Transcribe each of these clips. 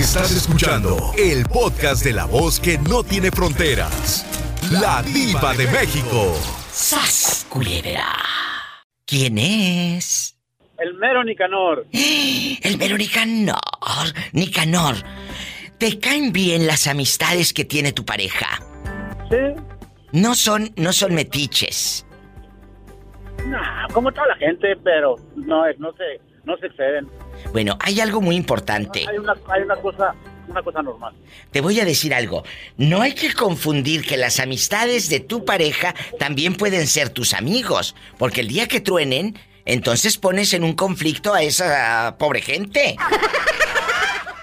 Estás escuchando el podcast de la voz que no tiene fronteras. La diva de México. ¡Sas, culebra! ¿Quién es? El mero Nicanor. El mero Nicanor. Nicanor, ¿te caen bien las amistades que tiene tu pareja? Sí. No son, no son metiches. No, como toda la gente, pero no, no se, no se exceden. Bueno, hay algo muy importante. Hay una, hay una cosa, una cosa normal. Te voy a decir algo. No hay que confundir que las amistades de tu pareja también pueden ser tus amigos, porque el día que truenen, entonces pones en un conflicto a esa pobre gente.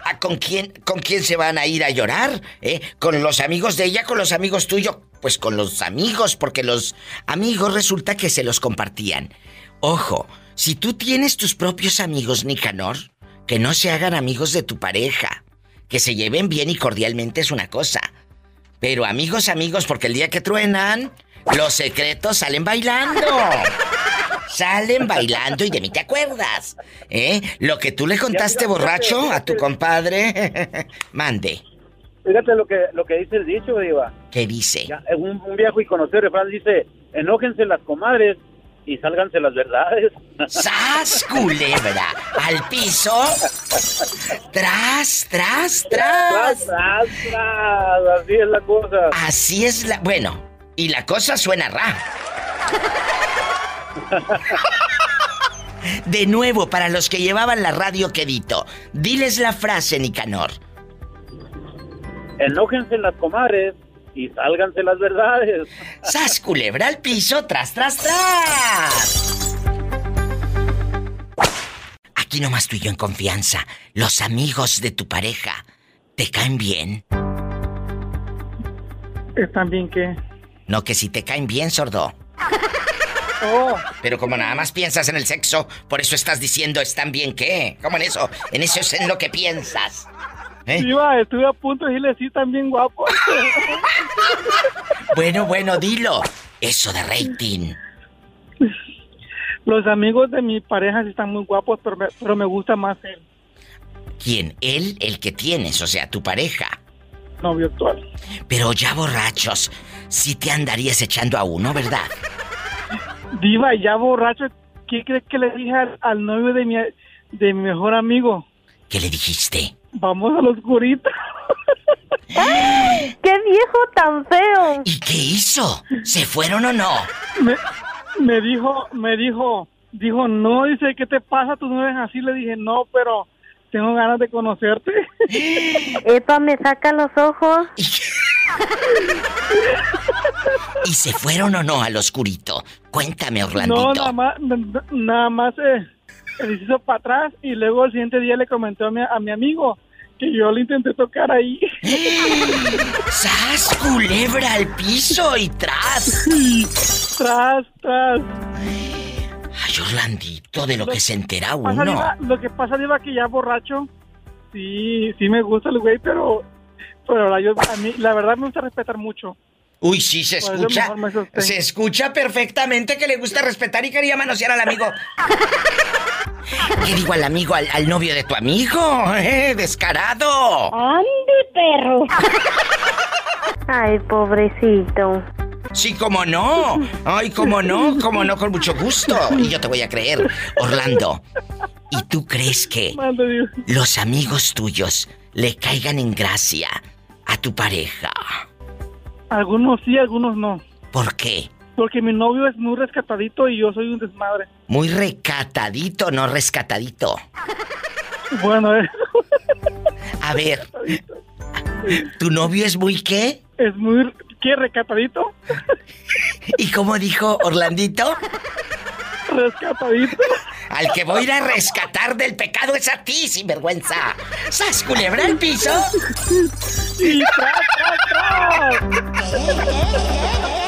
¿A con quién, con quién se van a ir a llorar? ¿Eh? ¿Con los amigos de ella, con los amigos tuyos? Pues con los amigos, porque los amigos resulta que se los compartían. Ojo, si tú tienes tus propios amigos, Nicanor, que no se hagan amigos de tu pareja. Que se lleven bien y cordialmente es una cosa. Pero amigos, amigos, porque el día que truenan, los secretos salen bailando. Salen bailando y de mí te acuerdas. ¿Eh? Lo que tú le contaste borracho a tu compadre. Mande. Fíjate lo que, lo que dice el dicho, Diva. ¿Qué dice? Ya, un, un viejo y conocido refrán dice, enójense las comadres y sálganse las verdades. ¡Sas, culebra! ¿Al piso? ¡Tras, tras, tras! Tras, tras, tras. Así es la cosa. Así es la... Bueno, y la cosa suena ra. De nuevo, para los que llevaban la radio quedito, diles la frase, Nicanor. Enójense las comadres y sálganse las verdades. ¡Sas, culebra al piso, tras, tras, tras! Aquí nomás tú y yo en confianza. Los amigos de tu pareja, ¿te caen bien? ¿Están bien qué? No, que si te caen bien, sordo. Oh, Pero como nada más piensas en el sexo, por eso estás diciendo están bien qué. ¿Cómo en eso? En eso es en lo que piensas. ¿Eh? Diva, estuve a punto de decirle sí, están bien guapos. Bueno, bueno, dilo. Eso de rating. Los amigos de mi pareja sí están muy guapos, pero me, pero me gusta más el ¿Quién? Él, el que tienes, o sea, tu pareja. novio actual. Pero ya borrachos, sí te andarías echando a uno, ¿verdad? Diva, ya borracho, ¿qué crees que le dije al, al novio de mi, de mi mejor amigo? ¿Qué le dijiste? Vamos a los oscurito. ¡Qué viejo tan feo! ¿Y qué hizo? ¿Se fueron o no? me, me dijo, me dijo, dijo, no, dice, ¿qué te pasa? Tú no eres así. Le dije, no, pero tengo ganas de conocerte. Epa, me saca los ojos. ¿Y se fueron o no al oscurito? Cuéntame, No, Orlandito. nada más, nada más eh, se hizo para atrás y luego el siguiente día le comentó a mi, a mi amigo que yo le intenté tocar ahí. ¡Sas, culebra al piso y tras! tras, tras. Ay, Orlandito, de lo que se entera uno. Diva, lo que pasa, Diva, que ya borracho, sí, sí me gusta el güey, pero, pero la, yo, a mí, la verdad me gusta respetar mucho. Uy, sí, se Por escucha. Se escucha perfectamente que le gusta respetar y quería manosear al amigo. ¿Qué digo al amigo, al, al novio de tu amigo? ¿Eh? ¡Descarado! ¡Ande, perro! Ay, pobrecito. Sí, cómo no. Ay, cómo no, cómo no, con mucho gusto. Y yo te voy a creer. Orlando, ¿y tú crees que los amigos tuyos le caigan en gracia a tu pareja? Algunos sí, algunos no. ¿Por qué? Porque mi novio es muy rescatadito y yo soy un desmadre. Muy recatadito, no rescatadito. Bueno, eh, A ver, ¿tu novio es muy qué? es muy... ¿Qué? ¿Recatadito? ¿Y cómo dijo Orlandito? Rescatadito. Al que voy a ir a rescatar del pecado es a ti, sinvergüenza. ¿Sas culebra al piso? Y tras, tras, tras.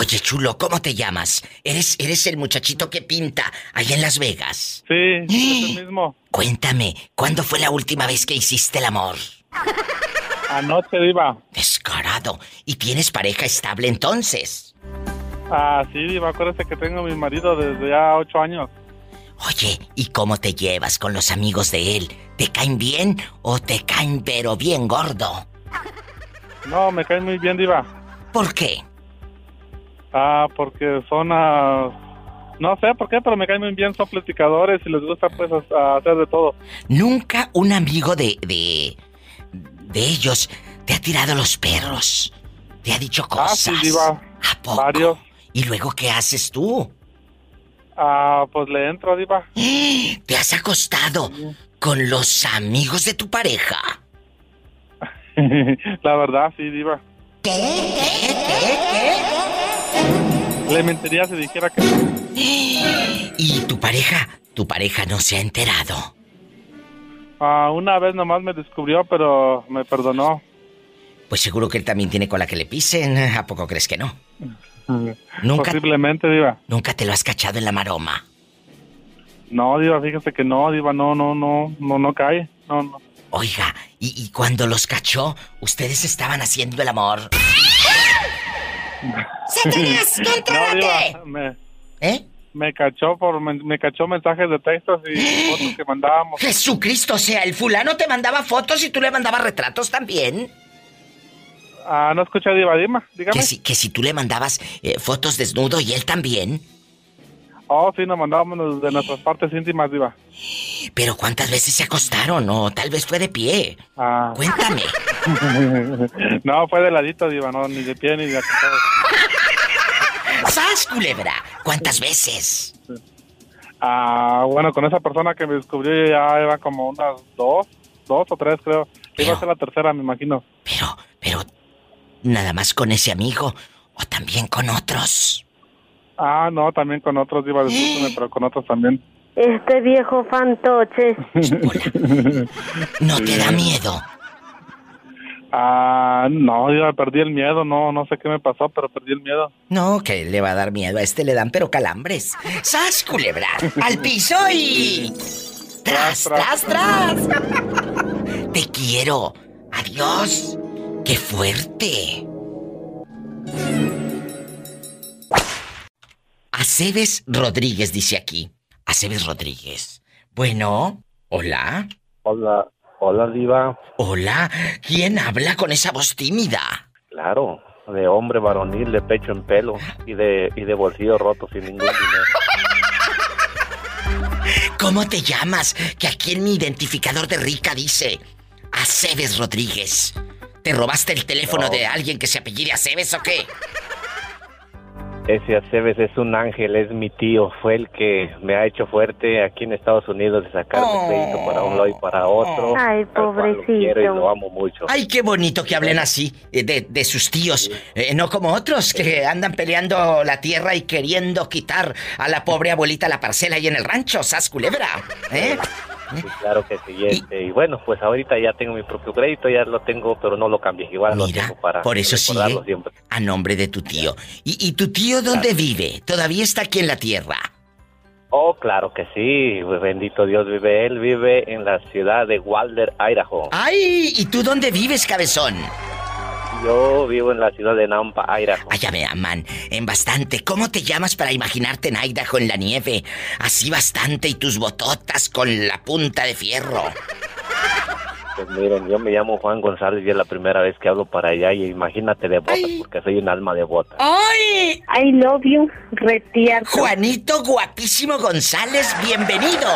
Oye, chulo, ¿cómo te llamas? ¿Eres, eres el muchachito que pinta allá en Las Vegas? Sí, es el mismo. Cuéntame, ¿cuándo fue la última vez que hiciste el amor? Anoche, Diva. Descarado. ¿Y tienes pareja estable entonces? Ah, sí, Diva, acuérdate que tengo a mi marido desde ya ocho años. Oye, ¿y cómo te llevas con los amigos de él? ¿Te caen bien o te caen pero bien gordo? No, me caen muy bien, Diva. ¿Por qué? Ah, porque son. ah, no sé por qué, pero me caen muy bien. Son platicadores y les gusta, pues, a- hacer de todo. Nunca un amigo de, de. de ellos te ha tirado los perros. Te ha dicho Ah, cosas. sí, Diva. ¿A poco? Varios. ¿Y luego qué haces tú? Ah, pues le entro, Diva. ¿Te has acostado con los amigos de tu pareja? La verdad, sí, Diva. Le mentiría si dijera que. ¿Y tu pareja? Tu pareja no se ha enterado. Ah, una vez nomás me descubrió, pero me perdonó. Pues seguro que él también tiene cola que le pisen. ¿A poco crees que no? Nunca, Posiblemente, Diva. nunca te lo has cachado en la maroma. No, Diva, fíjese que no, Diva, no, no, no, no, no cae. No, no. Oiga, y, y cuando los cachó, ustedes estaban haciendo el amor. ¡Satanás, No, contrólate! Diva, me, ¿Eh? me cachó por me, me cachó mensajes de textos y fotos que mandábamos. Jesucristo, o sea, el fulano te mandaba fotos y tú le mandabas retratos también. Ah, no escucha Diva, dime, dígame. Que si, que si tú le mandabas eh, fotos desnudo y él también. Oh, sí, nos mandábamos de nuestras partes íntimas, Diva. Pero ¿cuántas veces se acostaron? O tal vez fue de pie. Ah. Cuéntame. no, fue de ladito, Diva, no, ni de pie ni de acostado. ¡Sas, culebra! ¿Cuántas veces? Ah, bueno, con esa persona que me descubrió ya iba como unas dos, dos o tres, creo. Iba a ser la tercera, me imagino. Pero, pero, nada más con ese amigo o también con otros. Ah, no, también con otros, Diva, discúlpeme, pero con otros también. Este viejo fantoche. ¿No te da miedo? Ah, no, Diva, perdí el miedo, no, no sé qué me pasó, pero perdí el miedo. No, que le va a dar miedo. A este le dan pero calambres. ¡Sas, culebra! ¡Al piso y... ¡Tras, tras, tras! Te quiero. Adiós. ¡Qué fuerte! Aceves Rodríguez dice aquí. Aceves Rodríguez. Bueno, hola. Hola, hola Diva. Hola. ¿Quién habla con esa voz tímida? Claro, de hombre varonil, de pecho en pelo y de, y de bolsillo roto sin ningún dinero. ¿Cómo te llamas? Que aquí en mi identificador de rica dice Aceves Rodríguez. ¿Te robaste el teléfono No. de alguien que se apellide Aceves o qué? Ese Aceves es un ángel, es mi tío. Fue el que me ha hecho fuerte aquí en Estados Unidos de sacarme Oh. crédito para un lado y para otro. Ay, lo pobrecito. quiero y lo amo mucho. Ay, qué bonito que hablen así eh, de, de sus tíos. Eh, no como otros que andan peleando la tierra y queriendo quitar a la pobre abuelita la parcela ahí en el rancho, sas culebra. ¿Eh? Sí, claro que sí. este, y bueno, pues ahorita ya tengo mi propio crédito, ya lo tengo, pero no lo cambié. Igual lo Mira, tengo para por eso siempre. a nombre de tu tío. ¿Y, y tu tío dónde vive? ¿Todavía está aquí en la tierra? Oh, claro que sí. Bendito Dios vive él. Vive en la ciudad de Wilder, Idaho. ¡Ay! ¿Y tú dónde vives, cabezón? Yo vivo en la ciudad de Nampa, Idaho. Allá me aman, en bastante. ¿Cómo te llamas para imaginarte en Idaho en la nieve? Así bastante y tus bototas con la punta de fierro. Pues miren, yo me llamo Juan González y es la primera vez que hablo para allá y imagínate de botas porque soy un alma de botas. ¡Ay! I love you, retierto. Juanito Guapísimo González, bienvenido.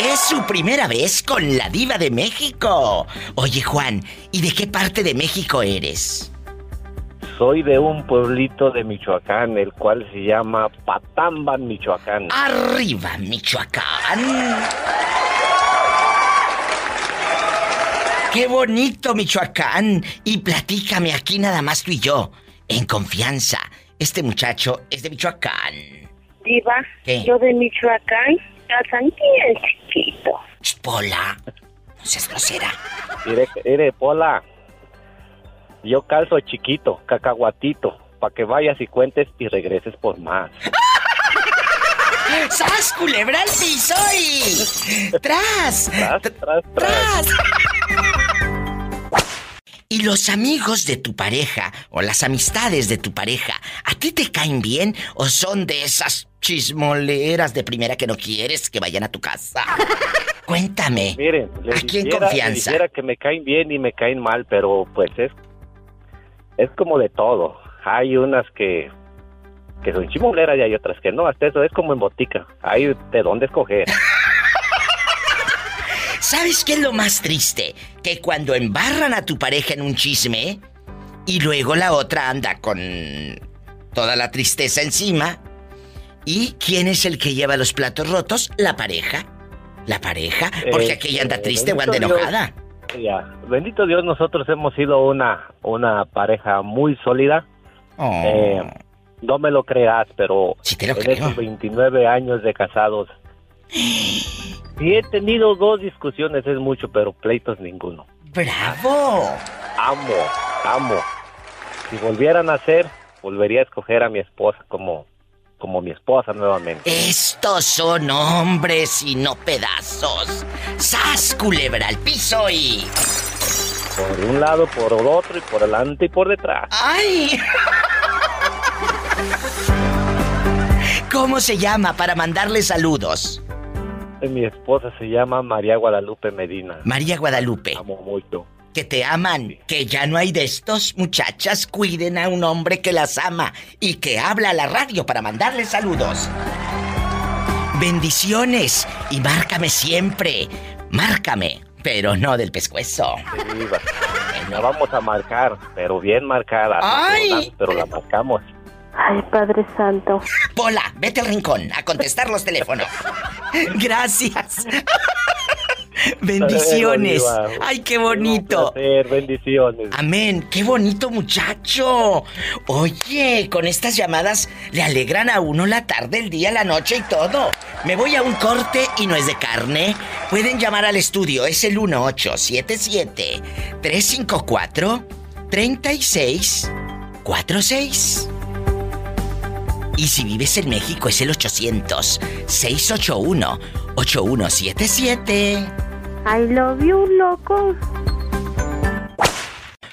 Es su primera vez con la diva de México. Oye, Juan, ¿y de qué parte de México eres? Soy de un pueblito de Michoacán, el cual se llama Patamban, Michoacán. Arriba, Michoacán. Qué bonito, Michoacán. Y platícame aquí nada más tú y yo, en confianza. Este muchacho es de Michoacán. Diva, ¿Qué? yo de Michoacán, calzan bien chiquito. Ch, Pola, no seas grosera. Mire, mire, Pola, yo calzo chiquito, cacahuatito, para que vayas y cuentes y regreses por más. ¡Sas, culebra al piso y... ¡Tras! Tras, tras, tras. ¡Tras! Y los amigos de tu pareja o las amistades de tu pareja, ¿a ti te caen bien o son de esas chismoleras de primera que no quieres que vayan a tu casa. Cuéntame. Miren, les Aquí en dijera- confianza. que me caen bien y me caen mal, pero pues es es como de todo. Hay unas que que son chimoleras y hay otras que no. Hasta eso es como en botica. Hay de dónde escoger. ¿Sabes qué es lo más triste? Que cuando embarran a tu pareja en un chisme y luego la otra anda con toda la tristeza encima. ¿Y quién es el que lleva los platos rotos? La pareja. La pareja, porque Eh, aquella anda eh, triste o anda Dios. enojada. Ya, bendito Dios, nosotros hemos sido una una pareja muy sólida. Oh. Eh, no me lo creas, pero lo en estos 29 años de casados, sí he tenido dos discusiones, es mucho, pero pleitos ninguno. ¡Bravo! Amo, amo. Si volvieran a ser, volvería a escoger a mi esposa como, como mi esposa nuevamente. Estos son hombres y no pedazos. ¡Sas, culebra al piso y... Por un lado, por el otro, y por delante y por detrás. ¡Ay! ¿Cómo se llama para mandarle saludos? Mi esposa se llama María Guadalupe Medina. María Guadalupe. Amo mucho. Que te aman, que ya no hay de estos muchachas, cuiden a un hombre que las ama y que habla a la radio para mandarle saludos. Bendiciones y márcame siempre, márcame, pero no del pescuezo. Sí, va. La vamos a marcar, pero bien marcada. ¡Ay! Pero la marcamos. Ay, Padre Santo. Pola, vete al rincón a contestar los teléfonos. Gracias. Bendiciones. Ay, qué un bonito. placer, bendiciones. Amén, qué bonito muchacho. Oye, con estas llamadas le alegran a uno la tarde, el día, la noche y todo. Me voy a un corte y no es de carne. Pueden llamar al estudio, es el 1877-354-3646. Y si vives en México es el 800-681-8177. I love you, loco.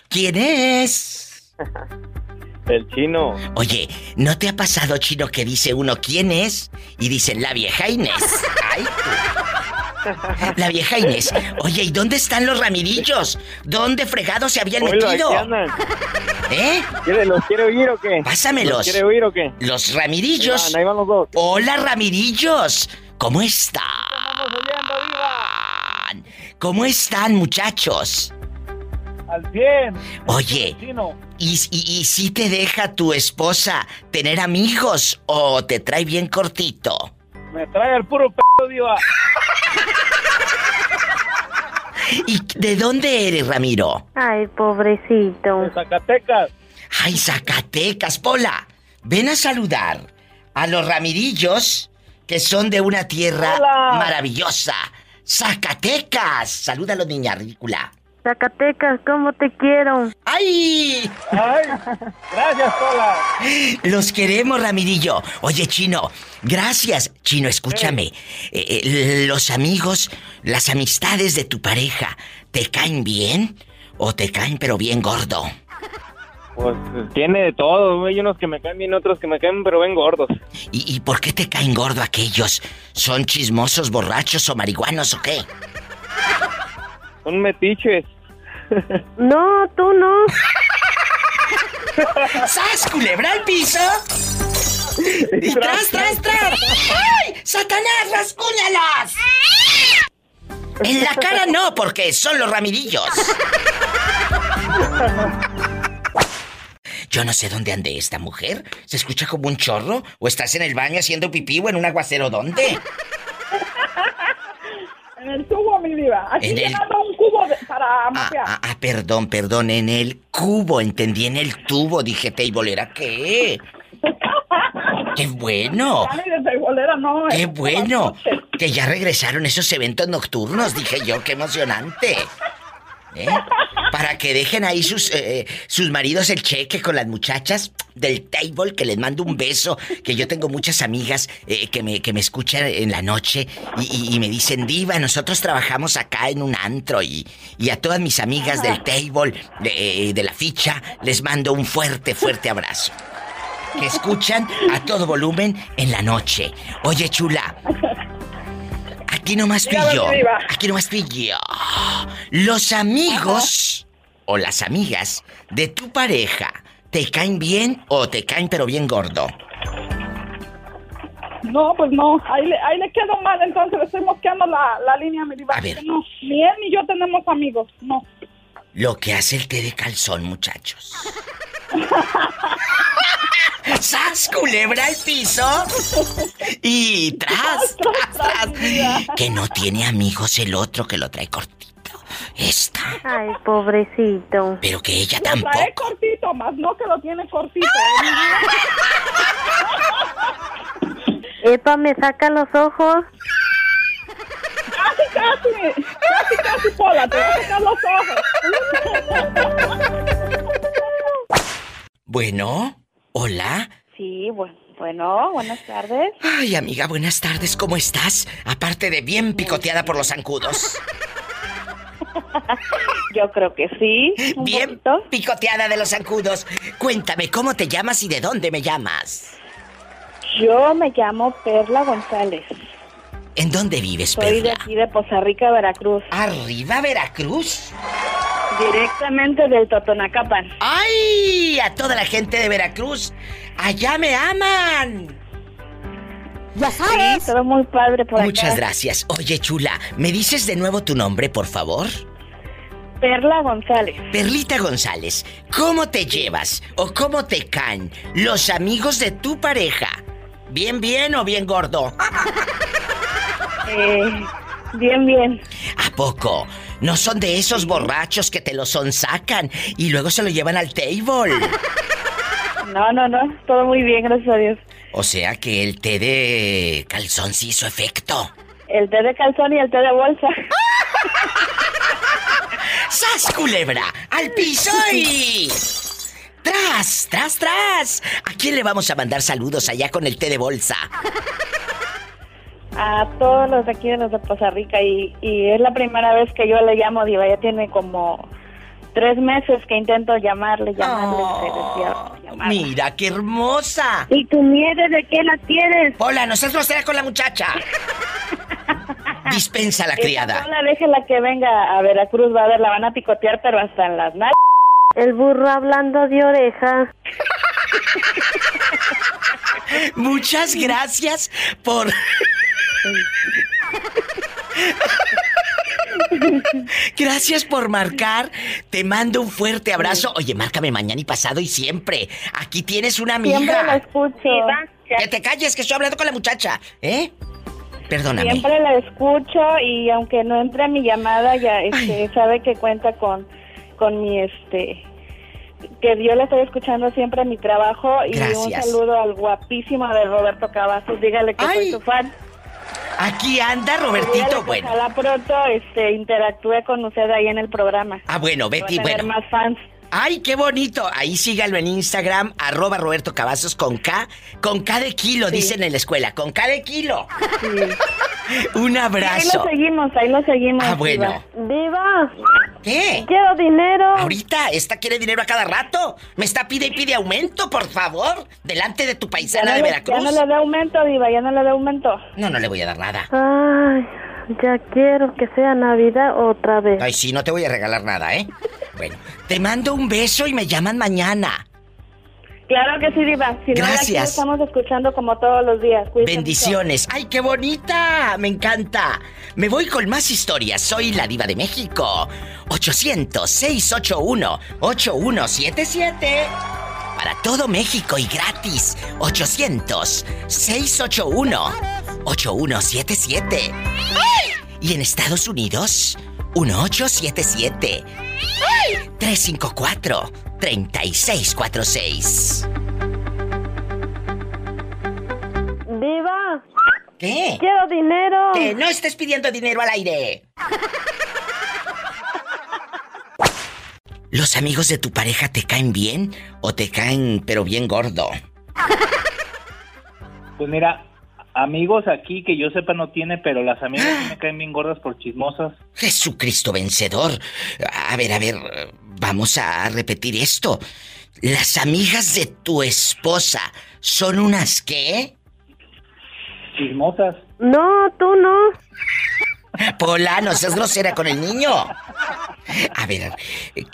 ¿Quién es? El chino. Oye, ¿no te ha pasado, chino, que dice uno quién es? Y dicen la vieja Inés. ¡Ay! tú. La vieja Inés. Oye, ¿y dónde están los ramirillos? ¿Dónde fregados se habían metido? ¿Eh? ¿Quiere- ¿Los quiere oír o qué? Pásamelos. ¿Los quiere oír o qué? Los Ahí van, ahí van los dos. Hola, ramirillos. ¿Cómo están? ¿Cómo están, muchachos? Al 100. Oye, Chino. ¿y, y, y si te deja tu esposa tener amigos o te trae bien cortito? Me trae el puro p***, diva. ¿Y de dónde eres, Ramiro? Ay, pobrecito. De Zacatecas. Ay, Zacatecas, Pola. Ven a saludar a los Ramirillos, que son de una tierra Hola. maravillosa. Zacatecas. Salúdalo, niña ridícula. Zacatecas, ¿cómo te quiero? ¡Ay! Ay, gracias, Pola. Los queremos, Ramirillo. Oye, Chino, gracias. Chino, escúchame. Eh, eh, los amigos, las amistades de tu pareja, ¿te caen bien? ¿O te caen pero bien gordo? Pues tiene de todo. Hay unos que me caen bien, otros que me caen, pero ven gordos. ¿Y, y por qué te caen gordo aquellos? ¿Son chismosos, borrachos o marihuanos o qué? Son metiches. No, tú no. ¡Sas, culebra al piso! ¡Y tras, tras, tras! ¡Ay! ¡Satanás, rascúñalas! En la cara no, porque son los ramirillos. Yo no sé dónde ande esta mujer. ¿Se escucha como un chorro? ¿O estás en el baño haciendo pipí o en un aguacero? ¿Dónde? En el tubo, mi diva. Aquí En el- un cubo de- para Ah, mapear. ah, ah, perdón, perdón, en el cubo, entendí en el tubo, dije, ¿teibolera qué? ¡Qué bueno! Teibolera, no. ¡Qué bueno! Que ya regresaron esos eventos nocturnos, dije yo, qué emocionante. ¿Eh? Para que dejen ahí sus, eh, sus maridos el cheque con las muchachas del table, que les mando un beso, que yo tengo muchas amigas eh, que, me, que me escuchan en la noche y, y- y me dicen, diva, nosotros trabajamos acá en un antro y, y a todas mis amigas del table, de, de la ficha, les mando un fuerte, fuerte abrazo. que escuchan a todo volumen en la noche. Oye, chula. Aquí nomás tú y yo. Aquí nomás tú y yo. Los amigos o las amigas de tu pareja, ¿te caen bien o te caen pero bien gordo? No, pues no, ahí le, ahí le quedo mal, entonces le estoy mosqueando la, la línea, mi diva. A ver. No, ni él ni yo tenemos amigos, no. Lo que hace el té de calzón, muchachos. ¡Sas, culebra al piso! Y tras, tras, tras. Que no tiene amigos el otro que lo trae cortito. Esta. Ay, pobrecito. Pero que ella Lo trae cortito, más no que lo tiene cortito. ¿eh? Epa, me saca los ojos. Casi, casi, casi, casi, Pola, te voy a sacar los ojos. Bueno, hola. Sí, bueno, bueno, buenas tardes. Ay, amiga, buenas tardes, ¿cómo estás? Aparte de bien picoteada por los zancudos. Yo creo que sí. un Bien poquito. picoteada de los zancudos. Cuéntame, ¿cómo te llamas y de dónde me llamas? Yo me llamo Perla González. ¿En dónde vives, Soy de aquí de Poza Rica, Veracruz. ¿Arriba Veracruz? Directamente del Totonacapan. ¡Ay! A toda la gente de Veracruz. ¡Allá me aman! Ya sabes. Sí, todo muy padre por Muchas acá. gracias. Oye, chula, ¿me dices de nuevo tu nombre, por favor? Perla González. Perlita González, ¿cómo te llevas o cómo te caen los amigos de tu pareja? ¿Bien, bien o bien gordo? Eh, bien, bien. ¿A poco? ¿No son de esos borrachos que te lo sonsacan y luego se lo llevan al table? No, no, no. Todo muy bien, gracias a Dios. O sea que el té de calzón sí hizo efecto. El té de calzón y el té de bolsa. ¡Sas, culebra! ¡Al piso y... ¡Tras, tras, tras! ¿A quién le vamos a mandar saludos allá con el té de bolsa? A todos los de aquí de los de Poza Rica y, y es la primera vez que yo le llamo, Diva. Ya tiene como tres meses que intento llamarle, llamarle. Mira, qué hermosa. ¿Y tu miedo de qué la tienes? Hola, no seas grosera con la muchacha. Dispensa a la criada. Hola, déjela que venga a Veracruz, va a ver, la van a picotear, pero hasta en las nalgas. El burro hablando de oreja. Muchas gracias por... Gracias por marcar. Te mando un fuerte abrazo. Oye, márcame mañana y pasado y siempre. Aquí tienes una amiga. Siempre la escucho. Que te calles, que estoy hablando con la muchacha. ¿Eh? Perdóname. Siempre la escucho y aunque no entre a mi llamada, ya este, sabe que cuenta con, con mi este que yo le estoy escuchando siempre en mi trabajo y un saludo al guapísimo de Roberto Cavazos, dígale que soy su fan. Aquí anda Robertito. Bueno. Ojalá pronto este, interactúe con usted ahí en el programa. Ah, bueno, Betty, Va a tener bueno. más fans. Ay, qué bonito. Ahí sígalo en Instagram, arroba Roberto Cavazos con K. Con K de kilo, dicen en la escuela. Con K de kilo. Un Ahí abrazo. lo seguimos, ahí lo seguimos. Ah, bueno. Diva. ¿Qué? Quiero dinero. Ahorita, esta quiere dinero a cada rato. Me está pide y pide aumento, por favor. Delante de tu paisana no, de Veracruz. ya no le da aumento, Diva, ya no le da aumento. No, no le voy a dar nada. Ay, ya quiero que sea Navidad otra vez. Ay, sí, no te voy a regalar nada, ¿eh? Bueno, te mando un beso y me llaman mañana. Claro que sí, Diva. Si no, aquí Gracias. estamos escuchando como todos los días. Bendiciones. ¡Ay, qué bonita! Me encanta. Me voy con más historias. Soy la diva de México. 800-681-8177. Para todo México y gratis. 800-681-8177. Y en Estados Unidos, 1877-354-3646. Diva. ¿Qué? Quiero dinero. Que no estés pidiendo dinero al aire. ¿Los amigos de tu pareja te caen bien o te caen pero bien gordo? Pues mira, amigos aquí que yo sepa no tiene, pero las amigas me caen bien gordas por chismosas. Jesucristo vencedor. A ver, a ver, vamos a repetir esto. Las amigas de tu esposa son unas qué? Chismosas. No, tú no. Pola, no seas grosera con el niño. A ver,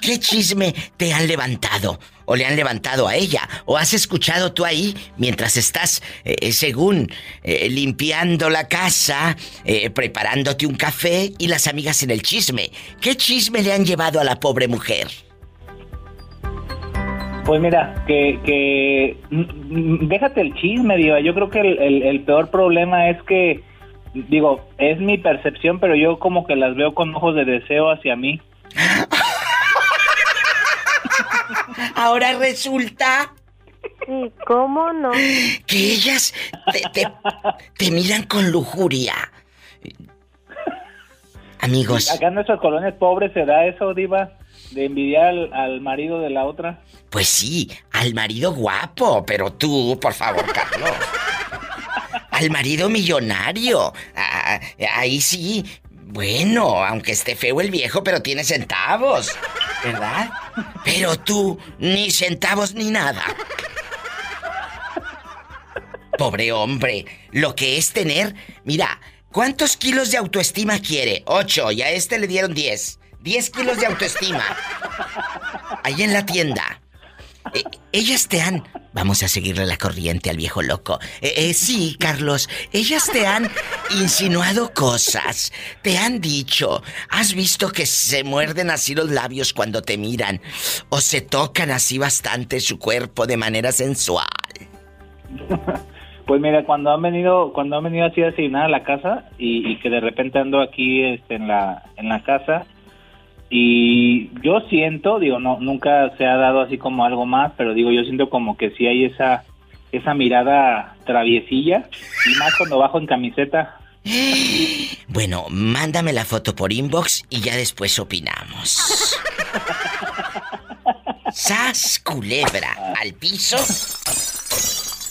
¿qué chisme te han levantado? ¿O le han levantado a ella? ¿O has escuchado tú ahí mientras estás, eh, según, eh, limpiando la casa, eh, preparándote un café y las amigas en el chisme? ¿Qué chisme le han llevado a la pobre mujer? Pues mira, que, que mm, mm, déjate el chisme, digo. Yo creo que el peor problema es que, digo, es mi percepción, pero yo como que las veo con ojos de deseo hacia mí. Ahora resulta Sí, ¿cómo no? que ellas te, te- te miran con lujuria. Amigos. Acá en nuestras colonias pobres se da eso, Diva, de envidiar al, al marido de la otra. Pues sí, al marido guapo, pero tú, por favor, Carlos. Al marido millonario. Ah, ahí sí. Bueno, aunque esté feo el viejo, pero tiene centavos. ¿Verdad? Pero tú, ni centavos ni nada. Pobre hombre, lo que es tener... Mira, ¿cuántos kilos de autoestima quiere? Ocho, y a este le dieron diez. Diez kilos de autoestima. Ahí en la tienda. Eh, ellas te han... Vamos a seguirle la corriente al viejo loco. Eh, eh, sí, Carlos, ellas te han insinuado cosas. Te han dicho, has visto que se muerden así los labios cuando te miran. O se tocan así bastante su cuerpo de manera sensual. Pues mira, cuando han venido, cuando han venido así a a la casa y, y que de repente ando aquí este, en la en la casa y yo siento, digo, no nunca se ha dado así como algo más, pero digo, yo siento como que sí hay esa esa mirada traviesilla y más cuando bajo en camiseta. Bueno, mándame la foto por inbox y ya después opinamos. ¡Sas, culebra! ¿Al piso?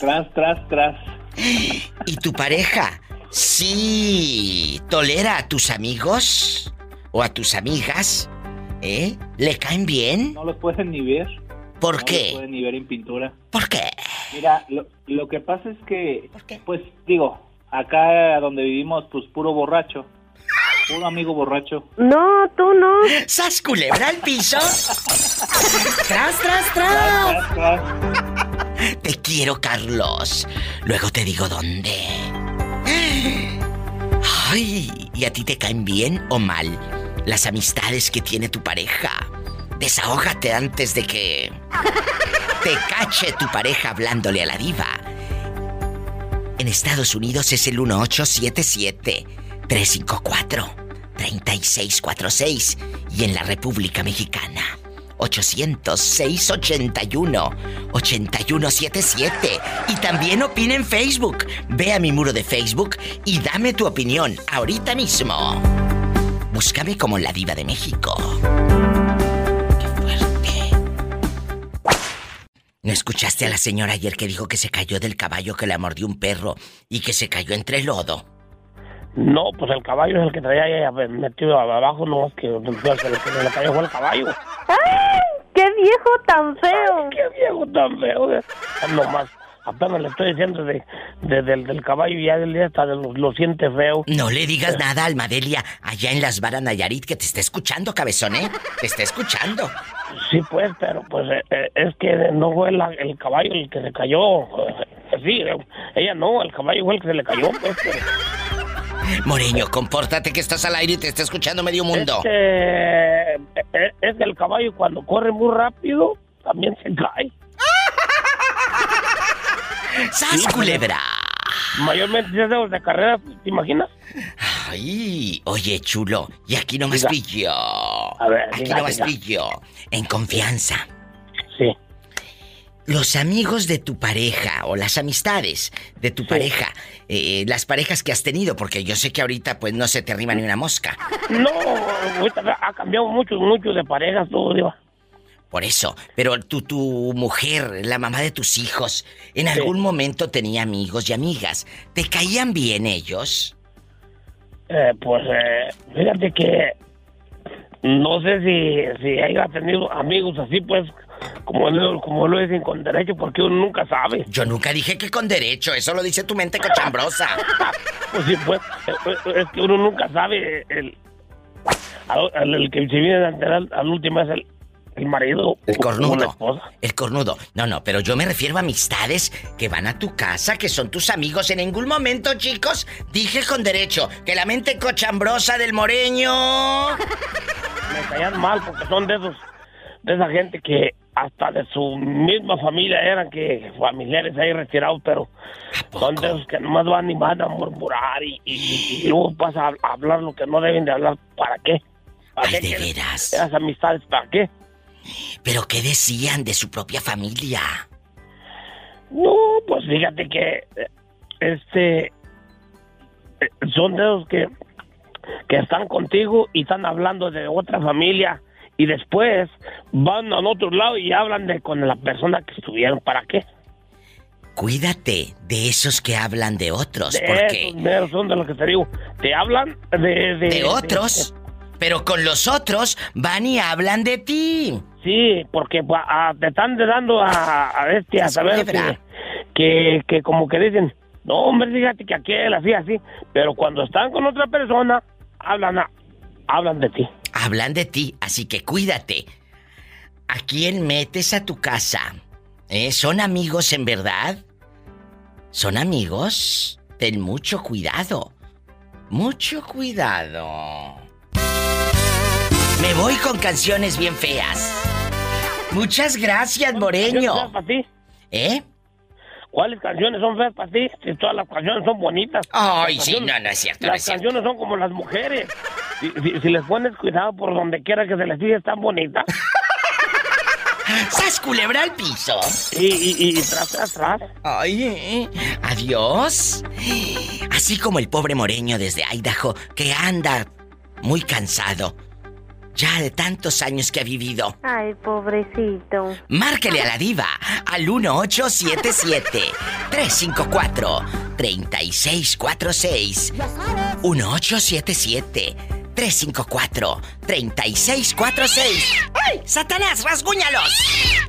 Tras, tras, tras. ¿Y tu pareja? Sí. ¿Tolera a tus amigos? ¿O a tus amigas? ¿Eh? ¿Le caen bien? No los pueden ni ver. ¿Por no qué? los pueden ni ver en pintura. ¿Por qué? Mira, lo, lo que pasa es que, pues digo, acá donde vivimos, pues puro borracho. Puro amigo borracho. No, tú no. ¡Sas, culebra al piso! ¡Tras, tras, tras! Te quiero, Carlos. Luego te digo dónde. Ay, ¿y a ti te caen bien o mal las amistades que tiene tu pareja? Desahógate antes de que te cache tu pareja hablándole a la diva. En Estados Unidos es el 1877 354 3646 y en la República Mexicana 800-681-8177. Y también opina en Facebook. Ve a mi muro de Facebook y dame tu opinión ahorita mismo. Búscame como la diva de México. Qué fuerte. ¿No escuchaste a la señora ayer que dijo que se cayó del caballo que la mordió un perro y que se cayó entre el lodo? No, pues el caballo es el que traía ahí metido abajo, no, que pues, el que se le cayó fue el caballo. ¡Ay! ¡Qué viejo tan feo! ¡Qué viejo tan feo! eh. Nomás, apenas le estoy diciendo de, de- del, del caballo y ya él ya hasta lo, siente feo. No le digas nada a Almadelia allá en Las Varas Nayarit que te está escuchando, cabezón, ¿eh? Te está escuchando. Sí, pues, pero pues eh, eh, es que no fue la- el caballo el que se cayó. eh, Sí, ella no, el caballo fue el que se le cayó. Pues, pero- Moreño, compórtate que estás al aire y te está escuchando medio mundo. Eh, eh, es que el caballo cuando corre muy rápido también se cae. ¡Sas, culebra! Mayormente dedos de carrera, ¿te imaginas? Ay, oye, chulo, y aquí nomás Diga. pillo. A ver, aquí diga, nomás diga. pillo. En confianza. Sí. Los amigos de tu pareja o las amistades de tu pareja, eh, las parejas que has tenido, porque yo sé que ahorita pues no se te arriba ni una mosca. No, ha cambiado mucho, mucho de parejas todo, Diva. Por eso, pero tu, tu mujer, la mamá de tus hijos, en algún momento tenía amigos y amigas. ¿Te caían bien ellos? Eh, pues eh, fíjate que no sé si, si haya tenido amigos así, pues, como lo, como lo dicen con derecho, porque uno nunca sabe. Yo nunca dije que con derecho, eso lo dice tu mente cochambrosa. Pues sí, pues, es que uno nunca sabe. El, al- el, que se viene a enterar al último es el, el marido. El cornudo. El cornudo. No, no, pero yo me refiero a amistades que van a tu casa, que son tus amigos. En ningún momento, chicos, dije con derecho que la mente cochambrosa del moreño. Me caían mal porque son de esos, de esa gente que hasta de su misma familia eran que familiares ahí retirados, pero son de esos que nomás van y van a murmurar y, y- y luego pasa a hablar lo que no deben de hablar. ¿Para qué? ¿Para Ay, qué de veras. Esas amistades, ¿para qué? Pero ¿qué decían de su propia familia? No, pues fíjate que este son de esos que que están contigo y están hablando de otra familia y después van al otro lado y hablan de con la persona que estuvieron. ¿Para qué? Cuídate de esos que hablan de otros, De porque esos son de los que te digo. Te hablan de de, de otros, pero con los otros van y hablan de ti. Sí, porque a- te están dando a, a este a saber que, que, que como que dicen, no hombre, fíjate que aquel así, así, pero cuando están con otra persona, hablan, a- hablan de ti. Hablan de ti, así que cuídate. ¿A quién metes a tu casa? ¿Eh? ¿Son amigos en verdad? ¿Son amigos? Ten mucho cuidado. Mucho cuidado. Me voy con canciones bien feas. Muchas gracias, Moreño. ¿Canciones para ti? ¿Eh? ¿Cuáles canciones son feas para ti? Si todas las canciones son bonitas. Ay, Las sí, canciones- no, no es cierto, no Las cierto. canciones son como las mujeres. Si, si- si les pones cuidado por donde quiera que se les diga, están bonitas. ¡Sas culebra al piso! Y, y, y tras, tras, tras. Ay, adiós. Así como el pobre moreño desde Idaho que anda muy cansado. Ya de tantos años que ha vivido. Ay, pobrecito. Márquele a la diva al 1877-354-3646. 1877-354-3646. ¡Ay! ¡Satanás, rasguñalos!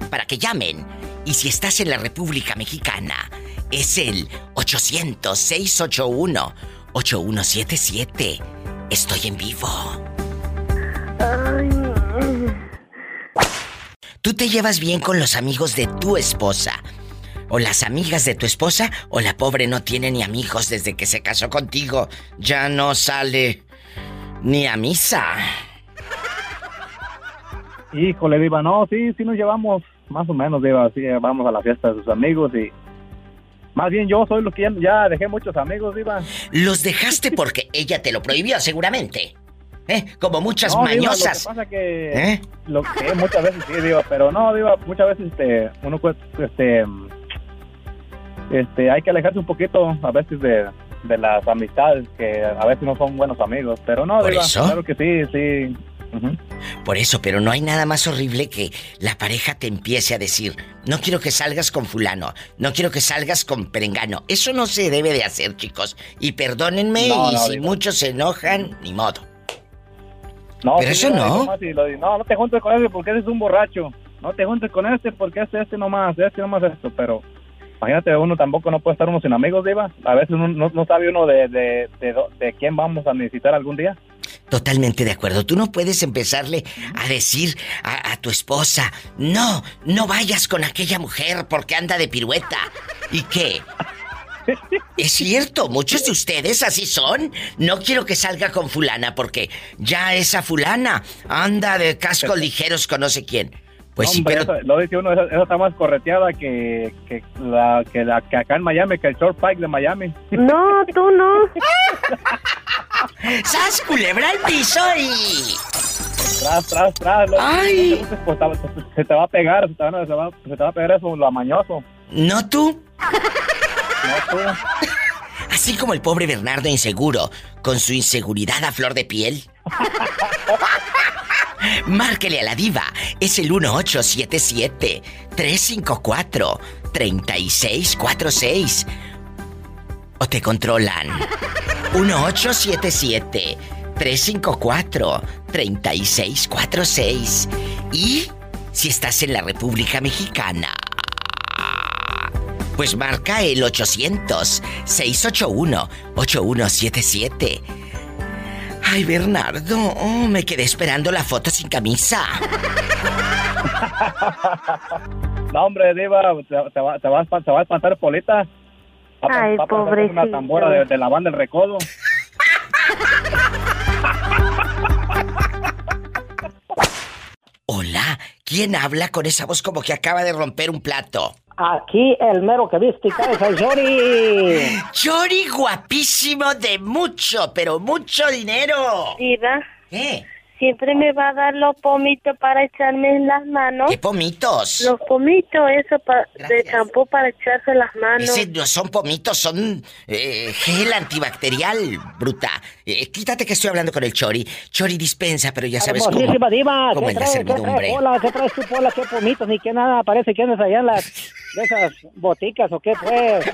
Para que llamen. Y si estás en la República Mexicana, es el 800-681-8177. Estoy en vivo. ¿Tú te llevas bien con los amigos de tu esposa? ¿O las amigas de tu esposa? ¿O la pobre no tiene ni amigos desde que se casó contigo? Ya no sale ni a misa. Híjole, Diva, no, sí, sí nos llevamos más o menos, Diva, sí, vamos a la fiesta de sus amigos y... Más bien yo soy lo que ya, ya dejé muchos amigos, Diva. Los dejaste porque ella te lo prohibió, seguramente. ¿Eh? Como muchas No, Diva, mañosas. lo que pasa que... ¿Eh? Lo que muchas veces sí, Diva, pero no, Diva, muchas veces este, uno pues, este... Este, hay que alejarse un poquito a veces de, de las amistades que a veces no son buenos amigos, pero no, ¿Por Diva, eso? claro que sí, sí. Por eso, pero no hay nada más horrible que la pareja te empiece a decir, no quiero que salgas con fulano, no quiero que salgas con perengano. Eso no se debe de hacer, chicos. Y perdónenme, No, y si digo. muchos se enojan, ni modo. No, Pero eso no. no, no te juntes con ese porque ese es un borracho. No te juntes con este porque este, este nomás, este nomás esto, pero... Imagínate, uno tampoco no puede estar uno sin amigos, Diva. A veces uno no, no sabe uno de, de, de quién vamos a necesitar algún día. Totalmente de acuerdo. Tú no puedes empezarle a decir a, a tu esposa, no, no vayas con aquella mujer porque anda de pirueta. ¿Y qué? Es cierto, muchos de ustedes así son. No quiero que salga con fulana porque ya esa fulana anda de cascos ligeros con no sé quién. Pues sí, Hombre, pero eso- lo dice uno, eso, eso está más correteada que, que, la, que, la, que acá en Miami, que el short pike de Miami. No, tú no. ¡Sas, culebra al piso y... Tras, tras, tras. lo- Ay. te gustes, pues, te- se te va a pegar, se te va, se va- se te va a pegar eso, lo amañoso. ¿No tú? Así como el pobre Bernardo inseguro, con su inseguridad a flor de piel. Márquele a la diva. Es el 1877-354-3646. ¿O te controlan? 1877-354-3646. Y si estás en la República Mexicana, pues marca el 800-681-8177. Ay, Bernardo, oh, me quedé esperando la foto sin camisa. No, hombre, Diva, te, te va, te, a espan- te va a espantar Polita. Va Ay, va pobrecito. Una tambora de, de la banda El Recodo. Hola, ¿quién habla con esa voz como que acaba de romper un plato? Aquí el mero que viste es el Yori. Yori guapísimo de mucho, pero mucho dinero. Diva. ¿Qué? Siempre me va a dar los pomitos para echarme en las manos. ¿Qué pomitos? Los pomitos, eso pa- de champú para echarse en las manos. Ese no son pomitos, son eh, gel antibacterial, bruta. Eh, quítate que estoy hablando con el Chori. Chori dispensa, pero ya sabes cómo, diva. cómo ¿Qué es la traes, ¿Qué traes, servidumbre. Pola? ¿Qué traes tú, Pola? ¿Qué pomitos? Ni que nada. Parece que andas allá en las... De esas boticas o qué, pues.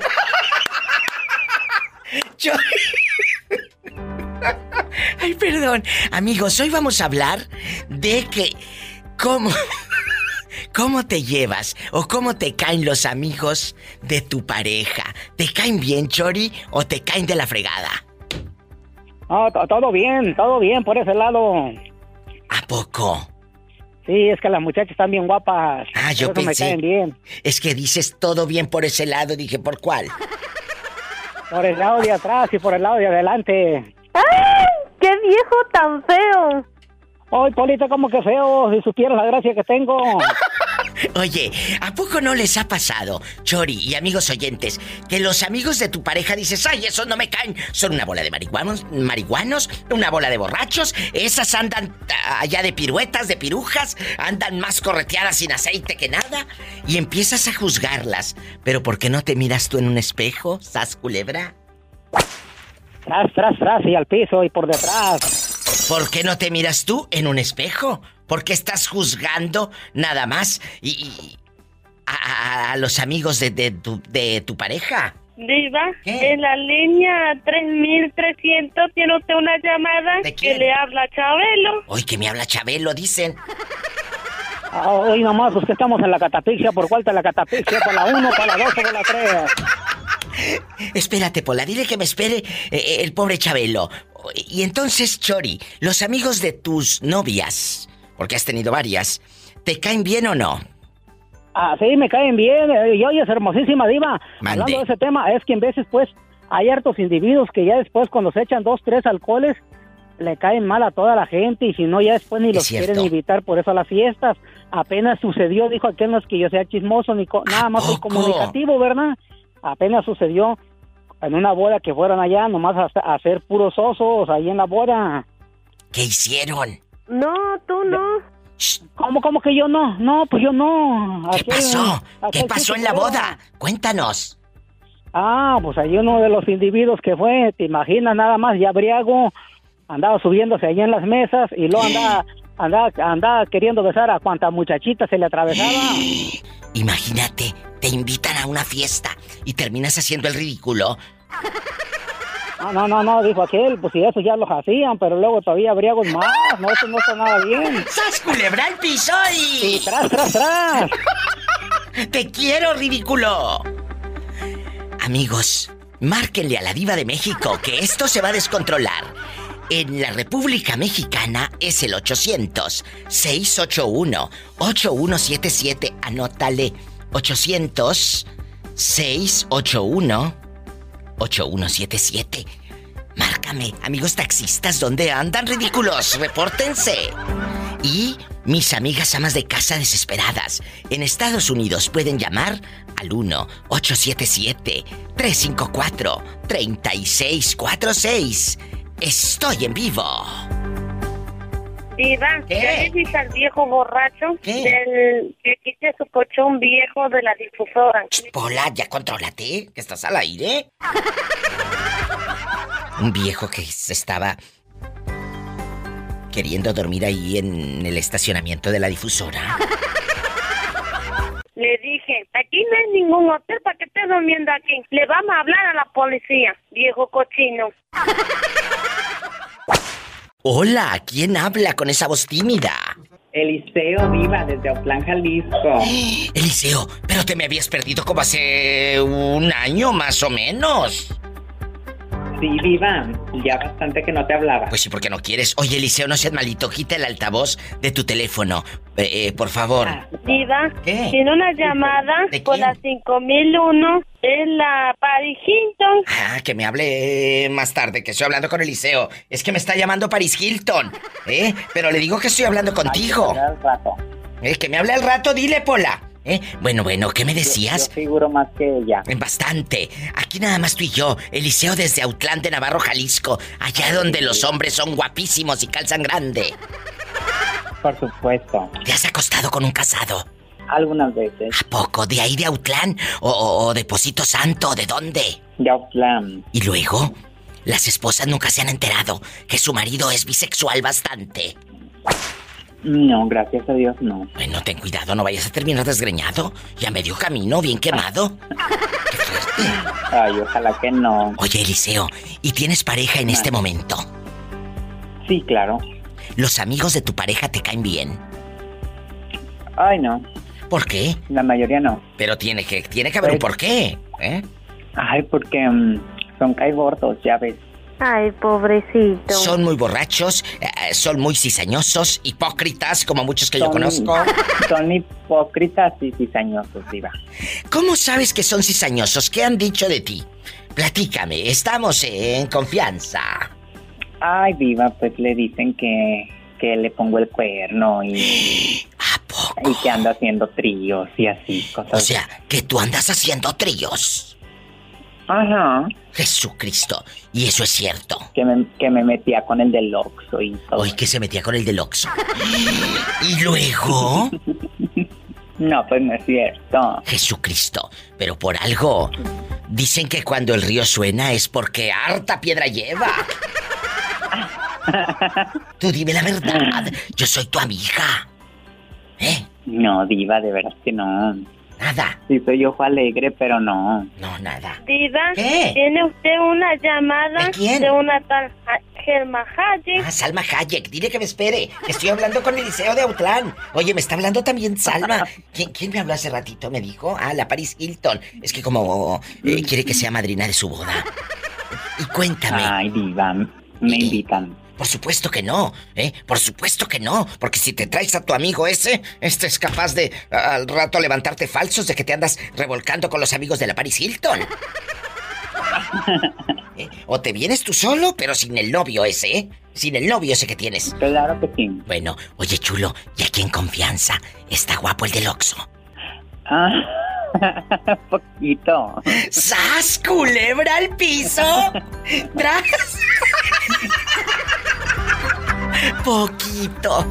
Ay, perdón. Amigos, hoy vamos a hablar de que cómo cómo te llevas o cómo te caen los amigos de tu pareja. ¿Te caen bien, Chori, o te caen de la fregada? No, to- todo bien, todo bien por ese lado. ¿A poco? Sí, es que las muchachas están bien guapas. Ah, yo por eso pensé. me caen bien. Es que dices todo bien por ese lado, dije, ¿por cuál? Por el lado de atrás y por el lado de adelante. ¡Ay! ¡Qué viejo tan feo! Ay, Polita, como que feo, si supieras la gracia que tengo. Oye, ¿a poco no les ha pasado, Chori y amigos oyentes, que los amigos de tu pareja dices, ay, esos no me caen, son una bola de marihuanos, marihuanos, una bola de borrachos, esas andan ah, allá de piruetas, de pirujas, andan más correteadas sin aceite que nada, y empiezas a juzgarlas, pero ¿por qué no te miras tú en un espejo, sas culebra? Tras, tras, tras y al piso y por detrás. ¿Por qué no te miras tú en un espejo? ¿Por qué estás juzgando nada más y, y- a, a- a los amigos de, de tu, de tu pareja? Diva, en la línea 3300 tiene usted una llamada que le habla a Chabelo. Hoy que me habla Chabelo, dicen. Ah, Hoy nomás, pues que estamos en la catapixia. ¿Por cuál te la catapixia? ¿Por la 1, por la 2 o por la 3? Espérate, Pola, dile que me espere eh, eh, el pobre Chabelo. Y entonces, Chori, los amigos de tus novias, porque has tenido varias, ¿te caen bien o no? Ah, sí, me caen bien. eh, Y oye, es hermosísima diva. Mande. Hablando de ese tema, es que en veces, pues, hay hartos individuos que ya después, cuando se echan dos, tres alcoholes, le caen mal a toda la gente y si no, ya después ni Es los cierto. quieren invitar por eso a las fiestas. Apenas sucedió, dijo aquel, no es que yo sea chismoso ni co- nada más soy comunicativo, ¿verdad? Apenas sucedió en una boda que fueron allá, nomás a, a hacer puros osos ahí en la boda. ¿Qué hicieron? No, tú no. ¿Cómo, cómo que yo no? No, pues yo no. ¿Qué Aquel- pasó? ¿Qué pasó en la boda? Cuéntanos. Ah, pues ahí uno de los individuos que fue, te imaginas nada más, ya briago, andaba subiéndose allí en las mesas y luego andaba, andaba, andaba queriendo besar a cuanta muchachita se le atravesaba. Imagínate, te invitan a una fiesta y terminas haciendo el ridículo. No, no, no, no, dijo aquel, pues si eso ya los hacían, pero luego todavía briagos más, no, eso no está nada bien. ¡Sas culebra al piso y... Y tras, tras, tras. ¡Te quiero, ridículo! Amigos, márquenle a la diva de México que esto se va a descontrolar. En la República Mexicana es el 800-681-8177. Anótale. 800-681-8177. Márcame, amigos taxistas, ¿dónde andan ridículos? Repórtense. Y mis amigas amas de casa desesperadas en Estados Unidos pueden llamar al 1-877-354-3646. Estoy en vivo. Diva, ya le dice al viejo borracho del que quite su colchón viejo de la difusora. Pola, ya contrólate, que estás al aire. Un viejo que se estaba. queriendo dormir ahí en el estacionamiento de la difusora. Le dije, aquí no hay ningún hotel para que esté durmiendo aquí. Le vamos a hablar a la policía, viejo cochino. Hola, ¿quién habla con esa voz tímida? Eliseo Viva desde Oakland, Jalisco. Eliseo, pero te me habías perdido como hace un año más o menos. Sí, Viva, ya bastante que no te hablaba. Pues sí, porque no quieres. Oye, Eliseo, no seas malito, quita el altavoz de tu teléfono, eh, eh, por favor. Diva, ¿Qué? tiene una llamada con la 5001. Es la Paris Hilton. Ah, que me hable más tarde, que estoy hablando con Eliseo. Es que me está llamando Paris Hilton, ¿eh? Pero le digo que estoy hablando contigo. Eh, que me hable al rato, dile, Pola. ¿Eh? Bueno, bueno, ¿qué me decías? Yo figuro más que ella. Bastante. Aquí nada más tú y yo. Eliseo desde Autlán de Navarro, Jalisco. Allá donde los hombres son guapísimos y calzan grande. Por supuesto. ¿Te has acostado con un casado? Algunas veces. ¿A poco? ¿De ahí de Autlán? ¿O, o, o de Posito Santo? ¿De dónde? De Autlán. ¿Y luego? Las esposas nunca se han enterado que su marido es bisexual bastante. No, gracias a Dios no. Bueno, ten cuidado, no vayas a terminar desgreñado. Ya medio camino, bien quemado. Ay, ojalá que no. Oye, Eliseo, ¿y tienes pareja en este momento? Sí, claro. ¿Los amigos de tu pareja te caen bien? Ay, no. ¿Por qué? La mayoría no. Pero tiene que, tiene que haber un porqué, ¿eh? Ay, porque mm, son gordos, ya ves. Ay, pobrecito. Son muy borrachos, eh, son muy cizañosos, hipócritas, como muchos que yo conozco. Son hipócritas y cizañosos, diva. ¿Cómo sabes que son cizañosos? ¿Qué han dicho de ti? Platícame, estamos en confianza. Ay, diva, pues le dicen que, que le pongo el cuerno y... Y que anda haciendo tríos y así, cosas. O sea, que tú andas haciendo tríos. Ajá. Jesucristo. Y eso es cierto. Que me, que me metía con el del Oxxo y todo. Hoy que se metía con el del Oxxo. ¿Y luego? No, pues no es cierto. Jesucristo. Pero por algo. Dicen que cuando el río suena es porque harta piedra lleva. Tú dime la verdad. Yo soy tu amiga. ¿Eh? No, diva, de veras que no. Nada. Sí, soy ojo alegre, pero no. No, nada. Diva, ¿Qué? tiene usted una llamada ¿De quién? una tal Helma Hayek. Ah, Salma Hayek, dile que me espere. Estoy hablando con Eliseo de Autlán. Oye, me está hablando también Salma. ¿Quién, quién me habló hace ratito? Me dijo. Ah, la Paris Hilton. Es que como eh, quiere que sea madrina de su boda. Y cuéntame. Ay, diva, me invitan. Por supuesto que no, ¿eh? Por supuesto que no. Porque si te traes a tu amigo ese, este es capaz de al rato levantarte falsos de que te andas revolcando con los amigos de la Paris Hilton. ¿Eh? O te vienes tú solo, pero sin el novio ese, ¿eh? Sin el novio ese que tienes. Claro que sí. Bueno, oye, chulo, y aquí en confianza, está guapo el del Oxxo. Ah, poquito. ¡Sas, culebra al piso! ¡Tras! Poquito.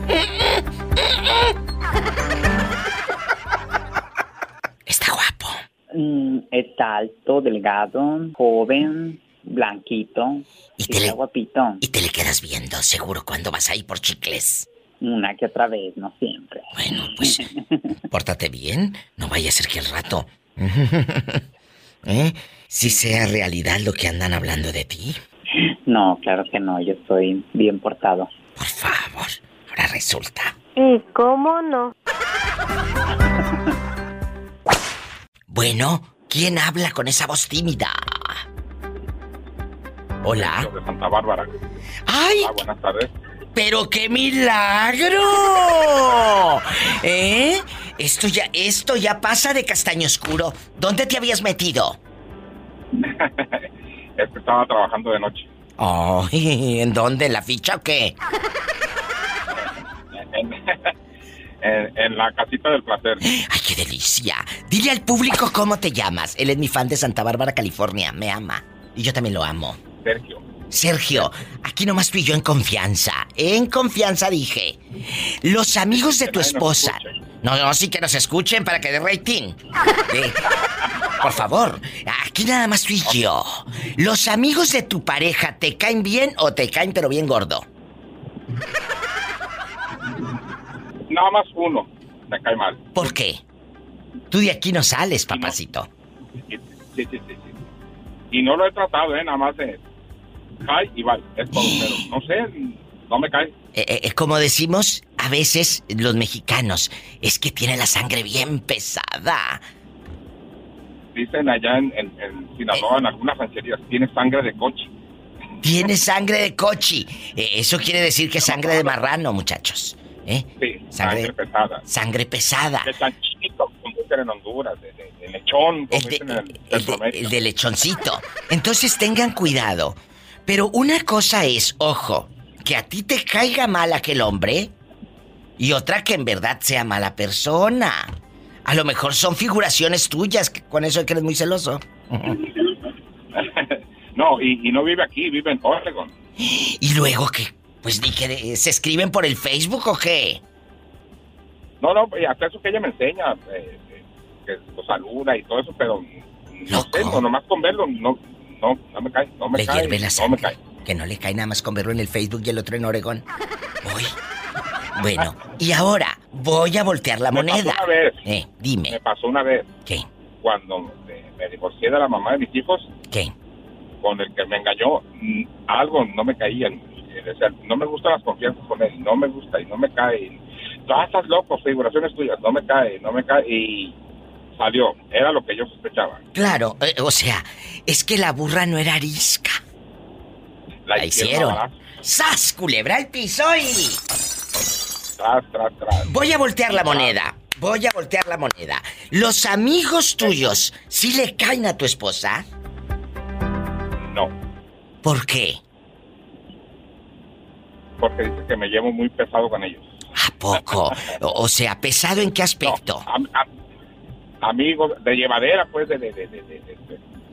Está guapo. Mm, está alto, delgado, joven, blanquito. Y te está guapito. Y te le quedas viendo, seguro, cuando vas ahí por chicles. Una que otra vez, no siempre. Bueno, pues, pórtate bien. No vaya a ser que al rato... ¿Eh? Si sea realidad lo que andan hablando de ti. No, claro que no, yo estoy bien portado. Por favor, ahora resulta. ¿Y cómo no? Bueno, ¿quién habla con esa voz tímida? Hola. De Santa Bárbara. ¡Ay! Hola, buenas tardes. ¡Pero qué milagro! ¿Eh? Esto ya, esto ya pasa de castaño oscuro. ¿Dónde te habías metido? Es que estaba trabajando de noche. Ay, ¿en dónde? ¿En la ficha o qué? En, en- en la casita del placer. ¡Ay, qué delicia! Dile al público cómo te llamas. Él es mi fan de Santa Bárbara, California. Me ama. Y yo también lo amo. Sergio. Sergio, aquí nomás tú y yo en confianza. En confianza dije. Los amigos de tu esposa. No, no, sí que nos escuchen para que dé rating. Eh, por favor, aquí nada más tú y yo. ¿Los amigos de tu pareja te caen bien o te caen pero bien gordo? nada más uno me cae mal. ¿Por qué? Tú de aquí no sales, papacito. Sí, sí, sí, sí. Y no lo he tratado, ¿eh? Nada más de cae y vale. Es todo, pero no sé, no me cae. Eh, eh, eh, como decimos a veces los mexicanos, es que tiene la sangre bien pesada. Dicen allá en, en, en Sinaloa, en algunas rancherías, tiene sangre de coche. Tiene sangre de coche. eso quiere decir que sangre de marrano, muchachos. ¿Eh? Sí, sangre, pesada. Sangre pesada. De chanchito, como dicen en Honduras, de, de, lechón, como el de, en el, el de lechoncito. Entonces tengan cuidado. Pero una cosa es, ojo, que a ti te caiga mal aquel hombre y otra que en verdad sea mala persona. A lo mejor son figuraciones tuyas, que con eso es que eres muy celoso. no, y, no vive aquí, vive en Oregon. ¿Y luego qué? Pues ni que se escriben por el Facebook o qué. No, no, hasta eso que ella me enseña, eh, eh, que lo saluda y todo eso, pero no sé, no, nomás con verlo, no, no, no me cae, no me cae, no me cae que no le cae nada más con verlo en el Facebook y el otro en Oregón. Bueno, y ahora voy a voltear la moneda. una vez. Eh, dime. Me pasó una vez. ¿Qué? Cuando me, divorcié de la mamá de mis hijos. ¿Qué? Con el que me engañó, mm, algo no me caía. no me gustan las confianzas con él, no me gusta y no me cae. Todas estás loco, figuraciones tuyas, no me cae, no me cae. Y salió, era lo que yo sospechaba. Claro, eh, o sea, es que la burra no era arisca. La, hicieron. ¡Sas, culebra al piso y... Tras, tras, tras. Voy a voltear la moneda. Voy a voltear la moneda. ¿Los amigos tuyos sí le caen a tu esposa? No. ¿Por qué? Porque dice que me llevo muy pesado con ellos. ¿A poco? o sea, ¿pesado en qué aspecto? Amigo, de llevadera, pues, de, de, de, de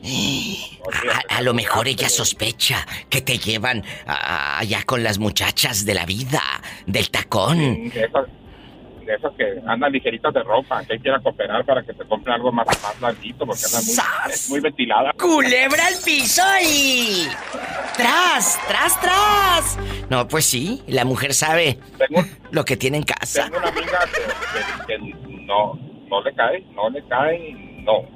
a, lo mejor ella sospecha que te llevan allá con las muchachas de la vida, del tacón. de, esas, que andan ligeritas de ropa, que hay que ir a cooperar para que te compre algo más, más larguito, porque anda muy, muy ventilada. ¡Culebra al piso y... ¡Tras, tras, tras! No, pues sí, la mujer sabe lo que tiene en casa. Tengo una amiga que, que no, no le cae, no le cae, no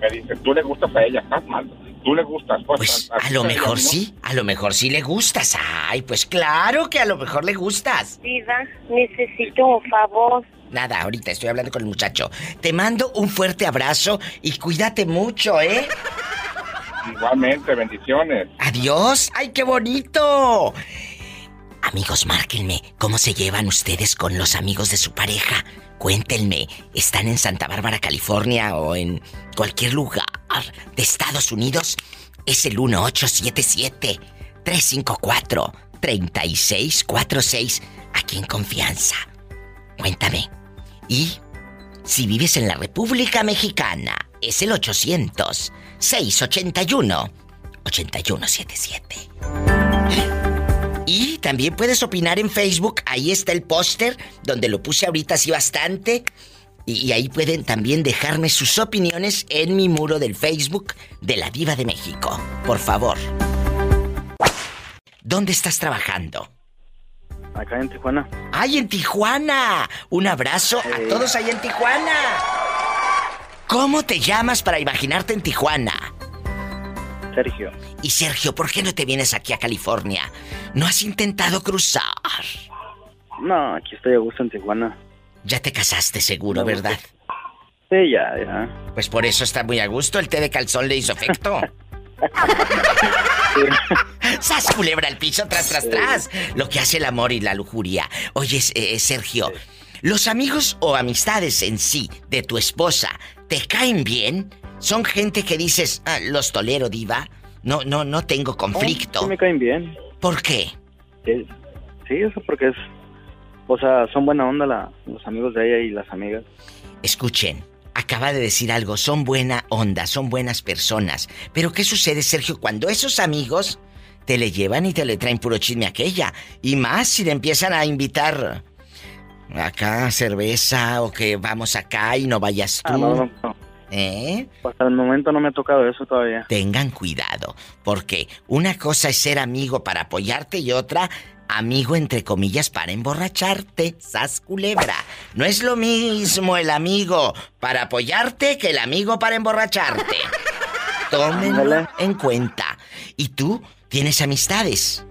me dice, tú le gustas a ella, estás mal. Tú le gustas, pues. pues a, lo mejor sí, a lo mejor sí le gustas. Ay, pues claro que a lo mejor le gustas. Diva, necesito un favor. Nada, ahorita estoy hablando con el muchacho. Te mando un fuerte abrazo y cuídate mucho, ¿eh? Igualmente, bendiciones. Adiós. ¡Ay, qué bonito! Amigos, márquenme, ¿cómo se llevan ustedes con los amigos de su pareja? Cuéntenme, ¿están en Santa Bárbara, California o en cualquier lugar de Estados Unidos? Es el 1877-354-3646, aquí en confianza. Cuéntame. Y si vives en la República Mexicana, es el 800-681-8177. Y también puedes opinar en Facebook. Ahí está el póster, donde lo puse ahorita así bastante. Y, ahí pueden también dejarme sus opiniones en mi muro del Facebook de la Diva de México. Por favor. ¿Dónde estás trabajando? Acá en Tijuana. ¡Ay, en Tijuana! Un abrazo a todos ahí en Tijuana. ¿Cómo te llamas para imaginarte en Tijuana? Sergio. Y Sergio, ¿por qué no te vienes aquí a California? ¿No has intentado cruzar? No, aquí estoy a gusto en Tijuana. Ya te casaste seguro, ¿verdad? Sí, ya, ya. Pues por eso está muy a gusto. El té de calzón le hizo efecto. ¡Sas culebra al piso, tras, tras, tras! Lo que hace el amor y la lujuria. Oye, eh, Sergio, ¿los amigos o amistades en sí de tu esposa te caen bien? Son gente que dices, ah, los tolero, diva. No, no, no tengo conflicto. sí me caen bien. ¿Por qué? Sí, eso porque es... O sea, son buena onda los amigos de ella y las amigas. Escuchen, acaba de decir algo, son buena onda, son buenas personas. Pero ¿qué sucede, Sergio, cuando esos amigos te le llevan y te le traen puro chisme a aquella? Y más si le empiezan a invitar acá cerveza o que vamos acá y no vayas tú. Ah, no, no, no. ¿Eh? Hasta el momento no me ha tocado eso todavía. Tengan cuidado, porque una cosa es ser amigo para apoyarte y otra amigo entre comillas para emborracharte, sas culebra. No es lo mismo el amigo para apoyarte que el amigo para emborracharte. Tómenlo en cuenta. ¿Y tú tienes amistades?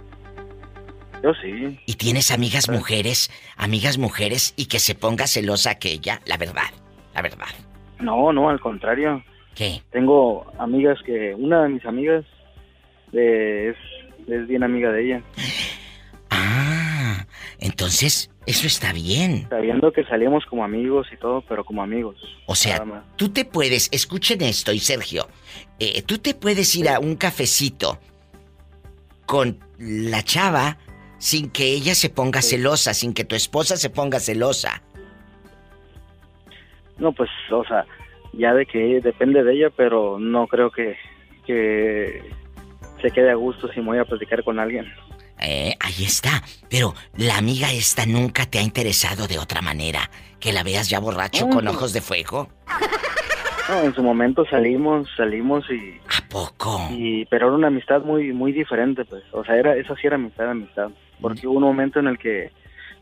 Yo sí. ¿Y tienes amigas mujeres, amigas mujeres y que se ponga celosa aquella? La verdad, la verdad. No, no, al contrario. ¿Qué? Tengo amigas que, una de mis amigas eh, es, es bien amiga de ella. Ah, entonces eso está bien. Sabiendo que salimos como amigos y todo, pero como amigos. O sea, tú te puedes, escuchen esto, y Sergio, eh, tú te puedes ir a un cafecito con la chava sin que ella se ponga celosa, sin que tu esposa se ponga celosa. No, pues, o sea, ya de que depende de ella, pero no creo que, que se quede a gusto si me voy a platicar con alguien. Eh, ahí está. Pero la amiga esta nunca te ha interesado de otra manera. Que la veas ya borracho con ojos de fuego. No, en su momento salimos, salimos y... ¿A poco? Y, pero era una amistad muy muy diferente, pues. O sea, era, esa sí era amistad, amistad. Porque hubo un momento en el que,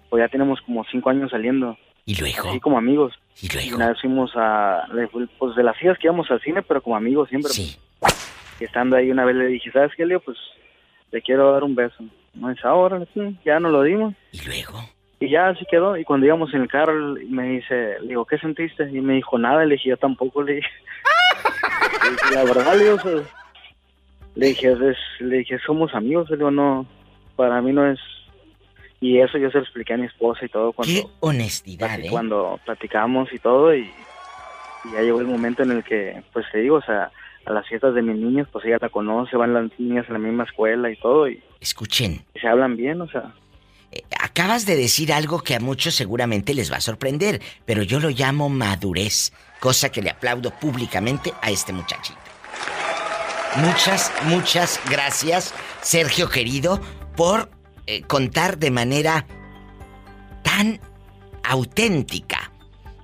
pues ya tenemos como cinco años saliendo. ¿Y luego? Así como amigos. ¿Y luego? una vez fuimos a... Pues de las hijas que íbamos al cine, pero como amigos siempre. Sí. Y estando ahí una vez le dije, ¿sabes qué, Leo? Pues te quiero dar un beso. No es ahora, sí, ya nos lo dimos. ¿Y luego? Y ya así quedó. Y cuando íbamos en el carro, me dice, le digo, ¿qué sentiste? Y me dijo, nada. Le dije, yo tampoco. Le dije, Le la verdad, le digo, le dije, es- le dije, somos amigos. Le digo, no, para mí no es. Y eso yo se lo expliqué a mi esposa y todo cuando, Qué honestidad, ¿eh? cuando platicamos y todo. Y, y ya llegó el momento en el que, pues te digo, o sea, a las fiestas de mis niños, pues ella la conoce, van las niñas a la misma escuela y todo. Y, Escuchen, y se hablan bien, o sea. acabas de decir algo que a muchos seguramente les va a sorprender, pero yo lo llamo madurez, cosa que le aplaudo públicamente a este muchachito. Muchas, muchas gracias, Sergio querido, por eh, contar de manera tan auténtica.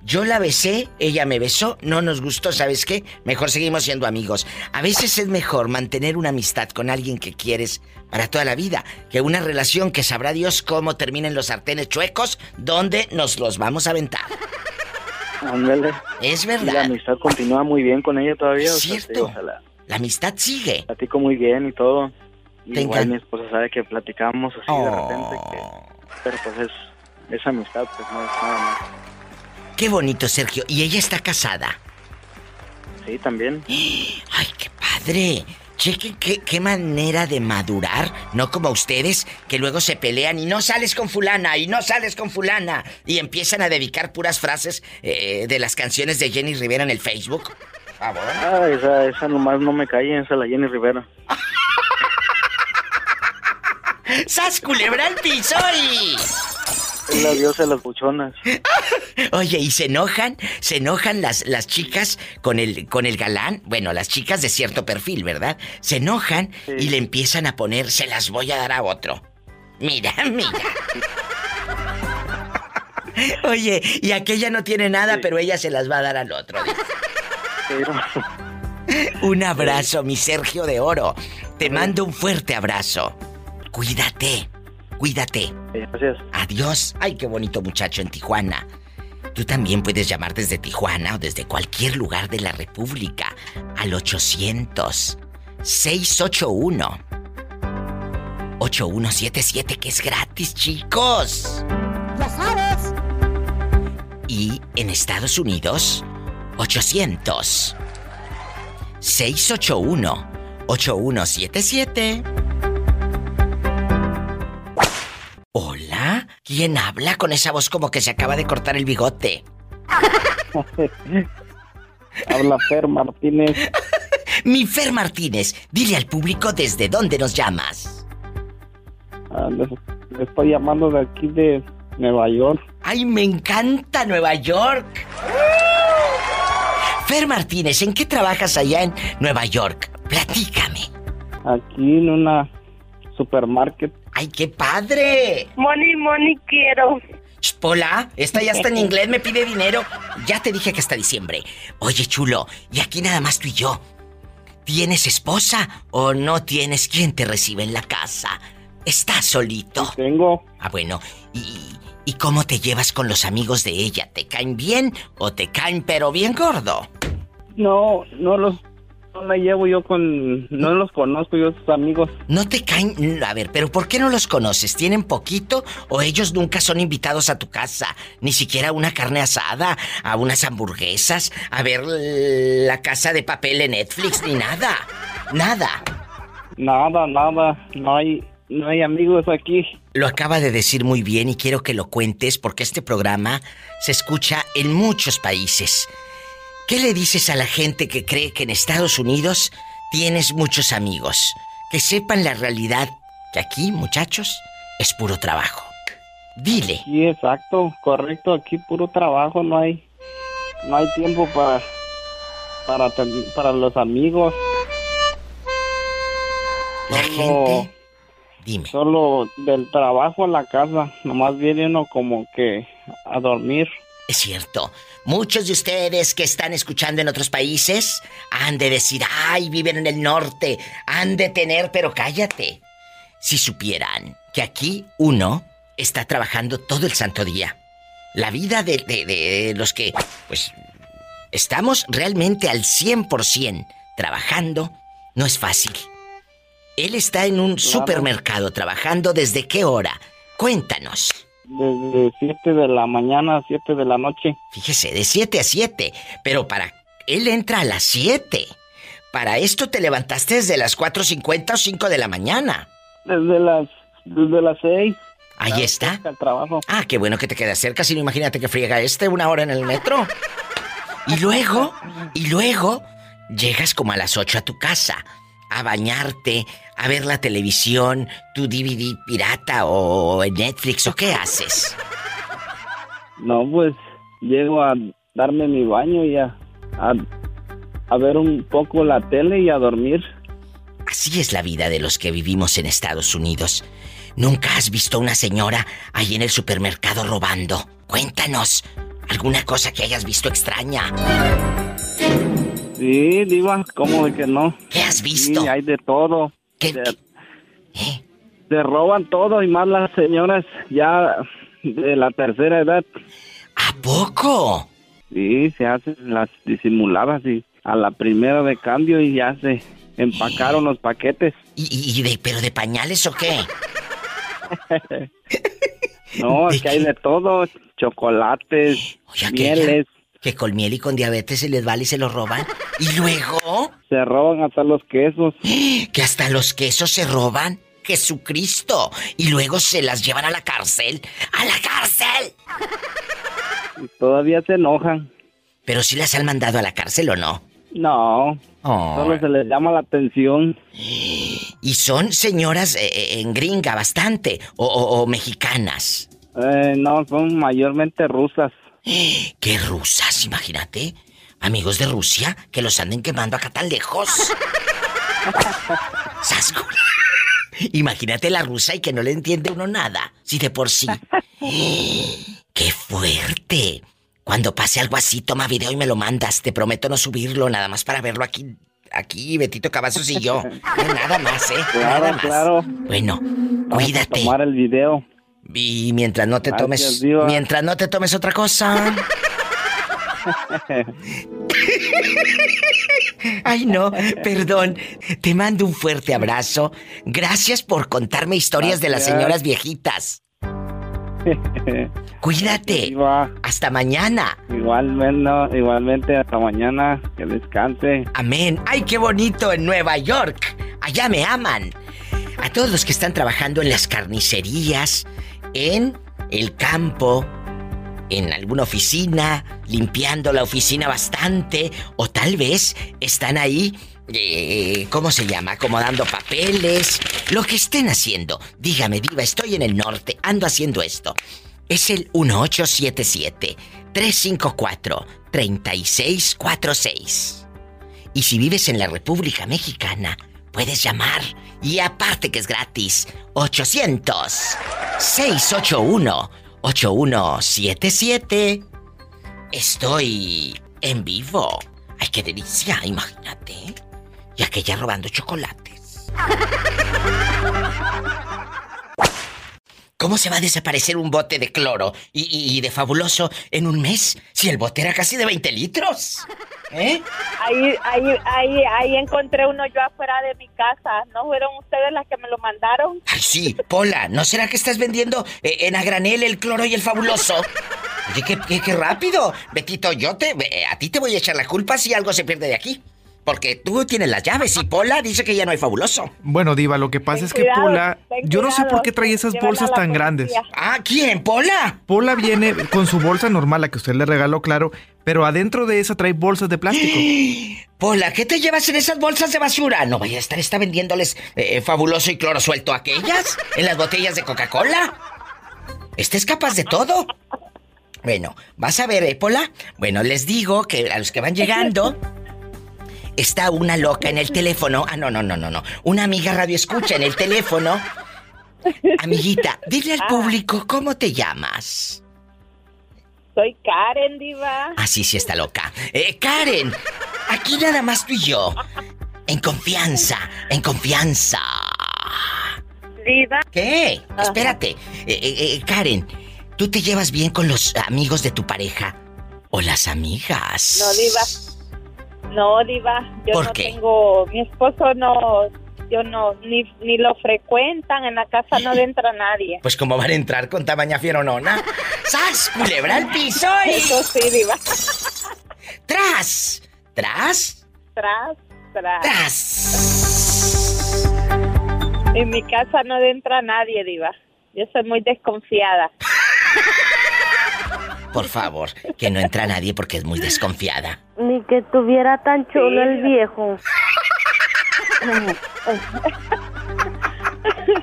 Yo la besé, ella me besó, no nos gustó, ¿sabes qué? Mejor seguimos siendo amigos. A veces es mejor mantener una amistad con alguien que quieres para toda la vida que una relación que sabrá Dios cómo terminen los sartenes chuecos, donde nos los vamos a aventar. Ándale. Es Y la verdad. amistad continúa muy bien con ella todavía. o sea, Cierto. o sea, la, La amistad sigue. platico muy bien y todo. Te Igual mi esposa sabe que platicamos así de repente. Oh. Que, pero pues es, es amistad, pues no es nada más. Qué bonito, Sergio. Y ella está casada. Sí, también. ¡Ay, qué padre! Chequen qué, qué manera de madurar, no como ustedes que luego se pelean y no sales con fulana y no sales con fulana y empiezan a dedicar puras frases eh, de las canciones de Jenny Rivera en el Facebook. Favor. Ah, esa, esa nomás no me cae, esa la Jenny Rivera. ¡Sas culebra al piso y... Es la diosa de las buchonas. Oye, y se enojan, se enojan las, las chicas con el, con el galán, bueno, las chicas de cierto perfil, ¿verdad? Se enojan y le empiezan a poner, se las voy a dar a otro. Mira, mira. Oye, y aquella no tiene nada, pero ella se las va a dar al otro. Un abrazo, mi Sergio de Oro. Te mando un fuerte abrazo. Cuídate, cuídate. Gracias. Adiós. Ay, qué bonito muchacho en Tijuana. Tú también puedes llamar desde Tijuana o desde cualquier lugar de la República al 800 681 8177 que es gratis, chicos. Ya sabes. Y en Estados Unidos 800 681 8177. Hola, ¿quién habla con esa voz como que se acaba de cortar el bigote? Habla Fer Martínez. Mi Fer Martínez, dile al público desde dónde nos llamas. Ah, les, les estoy llamando de aquí de Nueva York. ¡Ay, me encanta Nueva York! Fer Martínez, ¿en qué trabajas allá en Nueva York? Platícame. Aquí en una supermarket. ¡Ay, qué padre! Money, money quiero. Pola, esta ya está en inglés, me pide dinero. Ya te dije que hasta diciembre. Oye, chulo, y aquí nada más tú y yo. ¿Tienes esposa o no tienes quien te recibe en la casa? ¿Estás solito? tengo. Ah, bueno. ¿Y, ¿Y cómo te llevas con los amigos de ella? ¿Te caen bien o te caen pero bien gordo? No, no los no me llevo yo con no los conozco yo sus amigos. No te caen, a ver, pero ¿por qué no los conoces? ¿Tienen poquito o ellos nunca son invitados a tu casa? Ni siquiera a una carne asada, a unas hamburguesas, a ver la casa de papel en Netflix ni nada. Nada. Nada, nada, no hay no hay amigos aquí. Lo acaba de decir muy bien y quiero que lo cuentes porque este programa se escucha en muchos países. ¿Qué le dices a la gente que cree que en Estados Unidos tienes muchos amigos? Que sepan la realidad, que aquí, muchachos, es puro trabajo. Dile. Sí, exacto, correcto, aquí puro trabajo, no hay no hay tiempo para para para los amigos. La gente Dime. Solo del trabajo a la casa, nomás viene uno como que a dormir. Es cierto. Muchos de ustedes que están escuchando en otros países han de decir, ay, viven en el norte, han de tener, pero cállate. Si supieran que aquí uno está trabajando todo el santo día. La vida de, de los que, pues, estamos realmente al 100% trabajando no es fácil. Él está en un supermercado trabajando desde qué hora? Cuéntanos. Desde 7 de la mañana a 7 de la noche. Fíjese, de 7 a 7. Pero para... Él entra a las 7. Para esto te levantaste desde las 4.50 o 5 de la mañana. Desde las... Desde las 6. Ahí está. El trabajo. Ah, qué bueno que te quedas cerca, si no imagínate que friega este una hora en el metro. Y luego, y luego, llegas como a las 8 a tu casa a bañarte, a ver la televisión, tu DVD pirata o en Netflix o qué haces? No, pues llego a darme mi baño y a, a, ver un poco la tele y a dormir. Así es la vida de los que vivimos en Estados Unidos. ¿Nunca has visto una señora ahí en el supermercado robando? Cuéntanos, ¿alguna cosa que hayas visto extraña? Sí, Diva, ¿cómo de que no? ¿Qué has visto? Sí, hay de todo. ¿Qué? Se, se roban todo y más las señoras ya de la tercera edad. ¿A poco? Sí, se hacen las disimuladas y a la primera de cambio y ya se empacaron los paquetes. ¿Y, y de, pero de pañales o qué? no, es que hay de todo, chocolates, mieles que con miel y con diabetes se les vale y se los roban. Y luego... Se roban hasta los quesos. Que hasta los quesos se roban. Jesucristo. Y luego se las llevan a la cárcel. ¡A la cárcel! Y todavía se enojan. ¿Pero si las han mandado a la cárcel o no? No. Solo se les llama la atención. ¿Y son señoras eh, eh, en gringa bastante? ¿O, mexicanas? Eh, no, son mayormente rusas. ¿Qué rusas? Imagínate. Amigos de Rusia que los anden quemando acá tan lejos. Sasco. Imagínate la rusa y que no le entiende uno nada. Si de por sí. ¡Qué fuerte! Cuando pase algo así, toma video y me lo mandas. Te prometo no subirlo, nada más para verlo aquí. Aquí, Betito Cavazos y yo. nada más, ¿eh? Claro, nada más. claro. Bueno, cuídate. tomar el video. Y mientras no te tomes. Mientras no te tomes otra cosa. Ay, no, perdón. Te mando un fuerte abrazo. Gracias por contarme historias de las señoras viejitas. Cuídate. Hasta mañana. Igualmente, igualmente hasta mañana. Que descanse. Amén. Ay, qué bonito en Nueva York. Allá me aman. A todos los que están trabajando en las carnicerías, en el campo, en alguna oficina, limpiando la oficina bastante, o tal vez están ahí, eh, ¿cómo se llama? Acomodando papeles, lo que estén haciendo. Dígame, diva, estoy en el norte, ando haciendo esto. Es el 1877-354-3646. Y si vives en la República Mexicana, puedes llamar. Y aparte que es gratis, 800-681-8177. Estoy en vivo. Ay, qué delicia, imagínate. Y aquella robando chocolates. ¿Cómo se va a desaparecer un bote de cloro y, y de fabuloso en un mes si el bote era casi de 20 litros? ¿Eh? Ahí, ahí, ahí, ahí encontré uno yo afuera de mi casa. ¿No fueron ustedes las que me lo mandaron? Ay, sí, Pola, ¿no será que estás vendiendo eh, en a granel el cloro y el fabuloso? Oye, qué, qué, rápido. Betito, yo te... Eh, a ti te voy a echar la culpa si algo se pierde de aquí. Porque tú tienes las llaves y Pola dice que ya no hay fabuloso. Bueno, Diva, lo que pasa es que Pola. Yo no sé por qué trae esas bolsas tan grandes. Ah, ¿quién? ¿Pola? Pola viene con su bolsa normal, la que usted le regaló, claro, pero adentro de esa trae bolsas de plástico. Pola, ¿qué te llevas en esas bolsas de basura? No vaya a estar está vendiéndoles eh, fabuloso y cloro suelto a aquellas en las botellas de Coca-Cola. Este es capaz de todo. Bueno, vas a ver, ¿eh, Pola? Bueno, les digo que a los que van llegando está una loca en el teléfono. Ah, no, no, no, no, no. Una amiga radio escucha en el teléfono. Amiguita, dile al ah. público cómo te llamas. Soy Karen, Diva. Ah, sí, sí, está loca. Eh, Karen, aquí nada más tú y yo. En confianza, en confianza. Diva. ¿Qué? Espérate. Eh, eh, eh, Karen, ¿tú te llevas bien con los amigos de tu pareja? ¿O las amigas? No, Diva. No, diva, yo no tengo, mi esposo no, yo no, ni, ni lo frecuentan, en la casa no entra nadie. Pues como van a entrar con tamaña fieronona. ¡Sas! Culebra al piso y... Eso sí, diva. ¡Tras! ¿Tras? Tras, tras. ¡Tras! En mi casa no entra nadie, diva. Yo soy muy desconfiada. Por favor, que no entra nadie porque es muy desconfiada. Ni que tuviera tan chulo el viejo.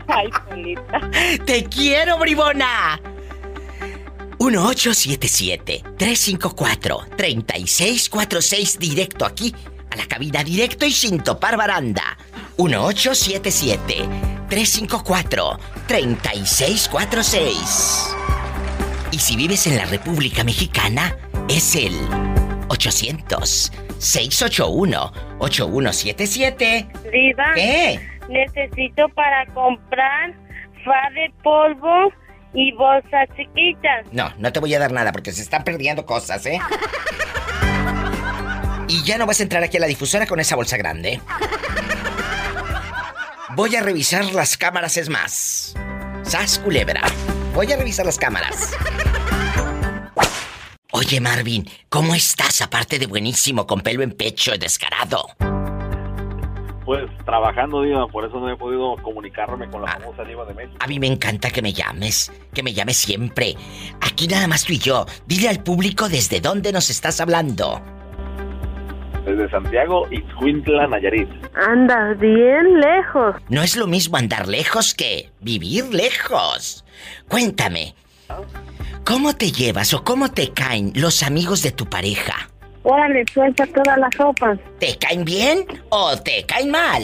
Ay, ¡Te quiero, bribona! 1877-354-3646 directo aquí, a la cabina directo y sin topar baranda. 1877-354-3646. Y si vives en la República Mexicana, es el 800-681-8177. Viva. ¿Qué? Necesito para comprar fa de polvo y bolsas chiquitas. No, no te voy a dar nada porque se están perdiendo cosas, ¿eh? y ya no vas a entrar aquí a la difusora con esa bolsa grande. Voy a revisar las cámaras, es más. Sas culebra. Voy a revisar las cámaras. Oye, Marvin, ¿cómo estás aparte de buenísimo, con pelo en pecho, descarado? Pues trabajando, Diva, por eso no he podido comunicarme con la ah, famosa Diva de México. A mí me encanta que me llames, que me llames siempre. Aquí nada más tú y yo. Dile al público desde dónde nos estás hablando. Desde Santiago, y Ixcuintla, Nayarit. Andas bien lejos. No es lo mismo andar lejos que vivir lejos. Cuéntame, ¿cómo te llevas o cómo te caen los amigos de tu pareja? Órale, suelta todas las sopas. ¿Te caen bien o te caen mal?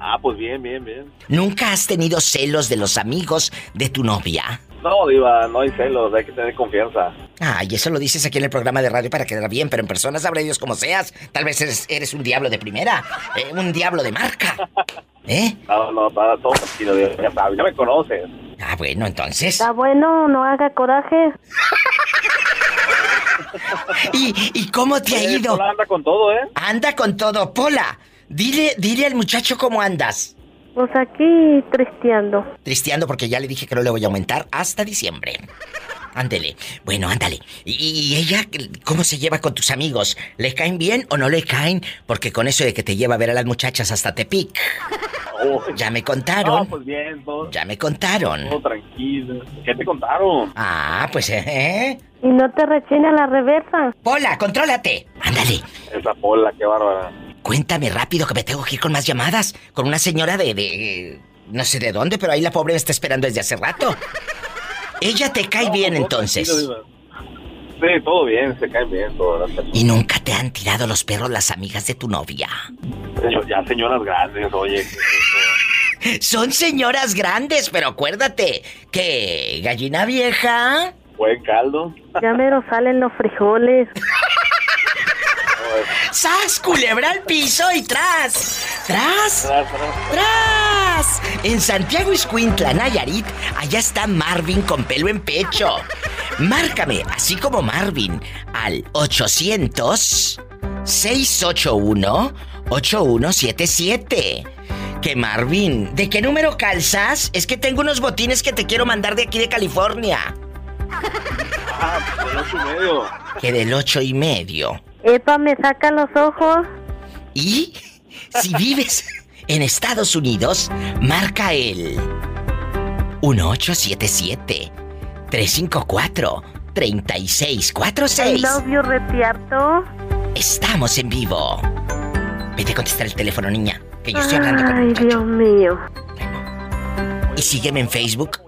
Ah, pues bien, bien, bien. ¿Nunca has tenido celos de los amigos de tu novia? No, Diva, no hay celos, hay que tener confianza. Ah, y eso lo dices aquí en el programa de radio para quedar bien, pero en persona sabrá Dios como seas. Tal vez eres, un diablo de primera, eh, un diablo de marca. ¿Eh? No, no, todo, todo tranquilo, ya sabes, ya me conoces. Ah, bueno, entonces. Está bueno, no haga coraje. ¿Y, ¿Y cómo te ha ido? Pola anda con todo, ¿eh? Anda con todo. Pola, dile, dile al muchacho cómo andas. Pues aquí tristeando. Tristeando porque ya le dije que no le voy a aumentar hasta diciembre. Ándele. Bueno, ándale. ¿Y, ella cómo se lleva con tus amigos? ¿Le caen bien o no le caen? Porque con eso de que te lleva a ver a las muchachas hasta Tepic. Oh. Ya me contaron. pues bien, Ya me contaron. Todo tranquilo. ¿Qué te contaron? Ah, pues eh. Y no te rechina la reversa. Pola, contrólate. Ándale. Esa Pola, qué bárbara. Cuéntame rápido que me tengo que ir con más llamadas. Con una señora de, de... No sé de dónde, pero ahí la pobre me está esperando desde hace rato. Ella te cae bien entonces. Sí, todo bien, se cae bien, todo. ¿Y nunca te han tirado los perros las amigas de tu novia? Ya señoras grandes, oye. Son señoras grandes, pero acuérdate que gallina vieja. Buen caldo. Ya mero salen los frijoles. ¡Sas, culebra al piso y tras! ¡Tras! ¡Tras! En Santiago Iscuintla, Nayarit, allá está Marvin con pelo en pecho. Márcame, así como Marvin, al 800 681 8177. Que Marvin, ¿de qué número calzas? Es que tengo unos botines que te quiero mandar de aquí de California. Ah, del ocho y medio. Que del ocho y medio. Epa, me saca los ojos. Y si vives en Estados Unidos, marca el 1877 354 3646. I love you, Retiarto. Estamos en vivo. Vete a contestar el teléfono, niña, que yo estoy hablando con Ay, Dios mío. Y sígueme en Facebook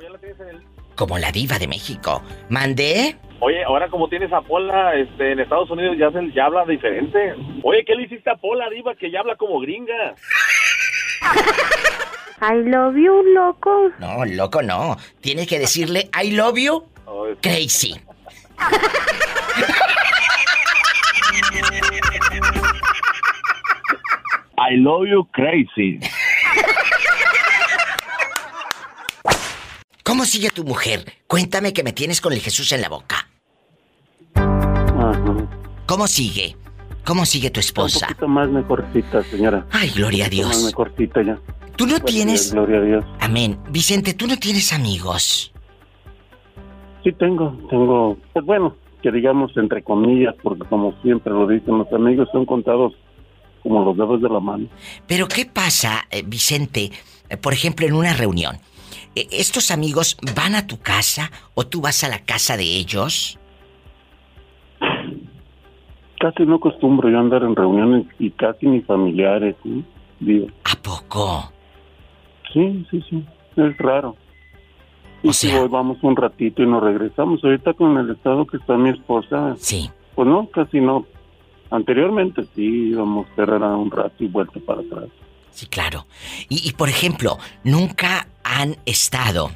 como la diva de México. ¿Mandé? Oye, ahora como tienes a Pola este, en Estados Unidos ya, se- ya habla diferente. Oye, ¿qué le hiciste a Pola, diva, que ya habla como gringa? I love you, loco. No, loco, no. Tienes que decirle I love you crazy. I love you crazy. ¿Cómo sigue tu mujer? Cuéntame que me tienes con el Jesús en la boca. ¿Cómo sigue? ¿Cómo sigue tu Un esposa? poquito más mejorcita, señora. Ay, gloria a Un poquito Dios. Más mejorcita ya. Tú no Pues, tienes... Gloria a Dios. Amén. Vicente, tú no tienes amigos. Sí tengo, tengo, pues bueno, que digamos entre comillas, porque como siempre lo dicen, los amigos son contados como los dedos de la mano. Pero ¿qué pasa, eh, Vicente, eh, por ejemplo, en una reunión? Eh, ¿Estos amigos van a tu casa o tú vas a la casa de ellos? Casi no acostumbro yo andar en reuniones y casi ni familiares, ¿sí? Digo. ¿A poco? Sí, sí, sí, es raro. Y si hoy vamos un ratito y nos regresamos. Ahorita con el estado que está mi esposa. Sí. Pues no, casi no. Anteriormente sí íbamos a cerrar un rato y vuelta para atrás. Sí, claro. Y, y, por ejemplo, nunca han estado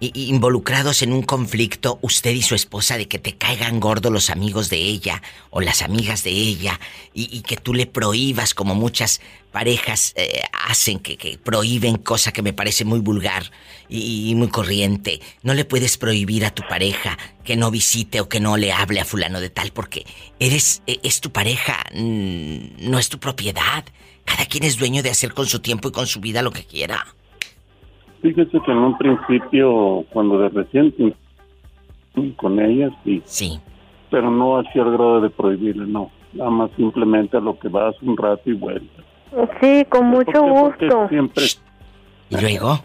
involucrados en un conflicto usted y su esposa de que te caigan gordos los amigos de ella o las amigas de ella y, que tú le prohíbas como muchas parejas eh, hacen que, que prohíben cosa que me parece muy vulgar y, y muy corriente. No le puedes prohibir a tu pareja que no visite o que no le hable a fulano de tal porque eres e- es tu pareja, no es tu propiedad. Cada quien es dueño de hacer con su tiempo y con su vida lo que quiera. Fíjese que en un principio, cuando de recién con ella, sí. Sí. Pero no hacia el grado de prohibirle, no. Nada más simplemente a lo que vas un rato y vuelta. Sí, con mucho Porque gusto. siempre... ¿Y luego?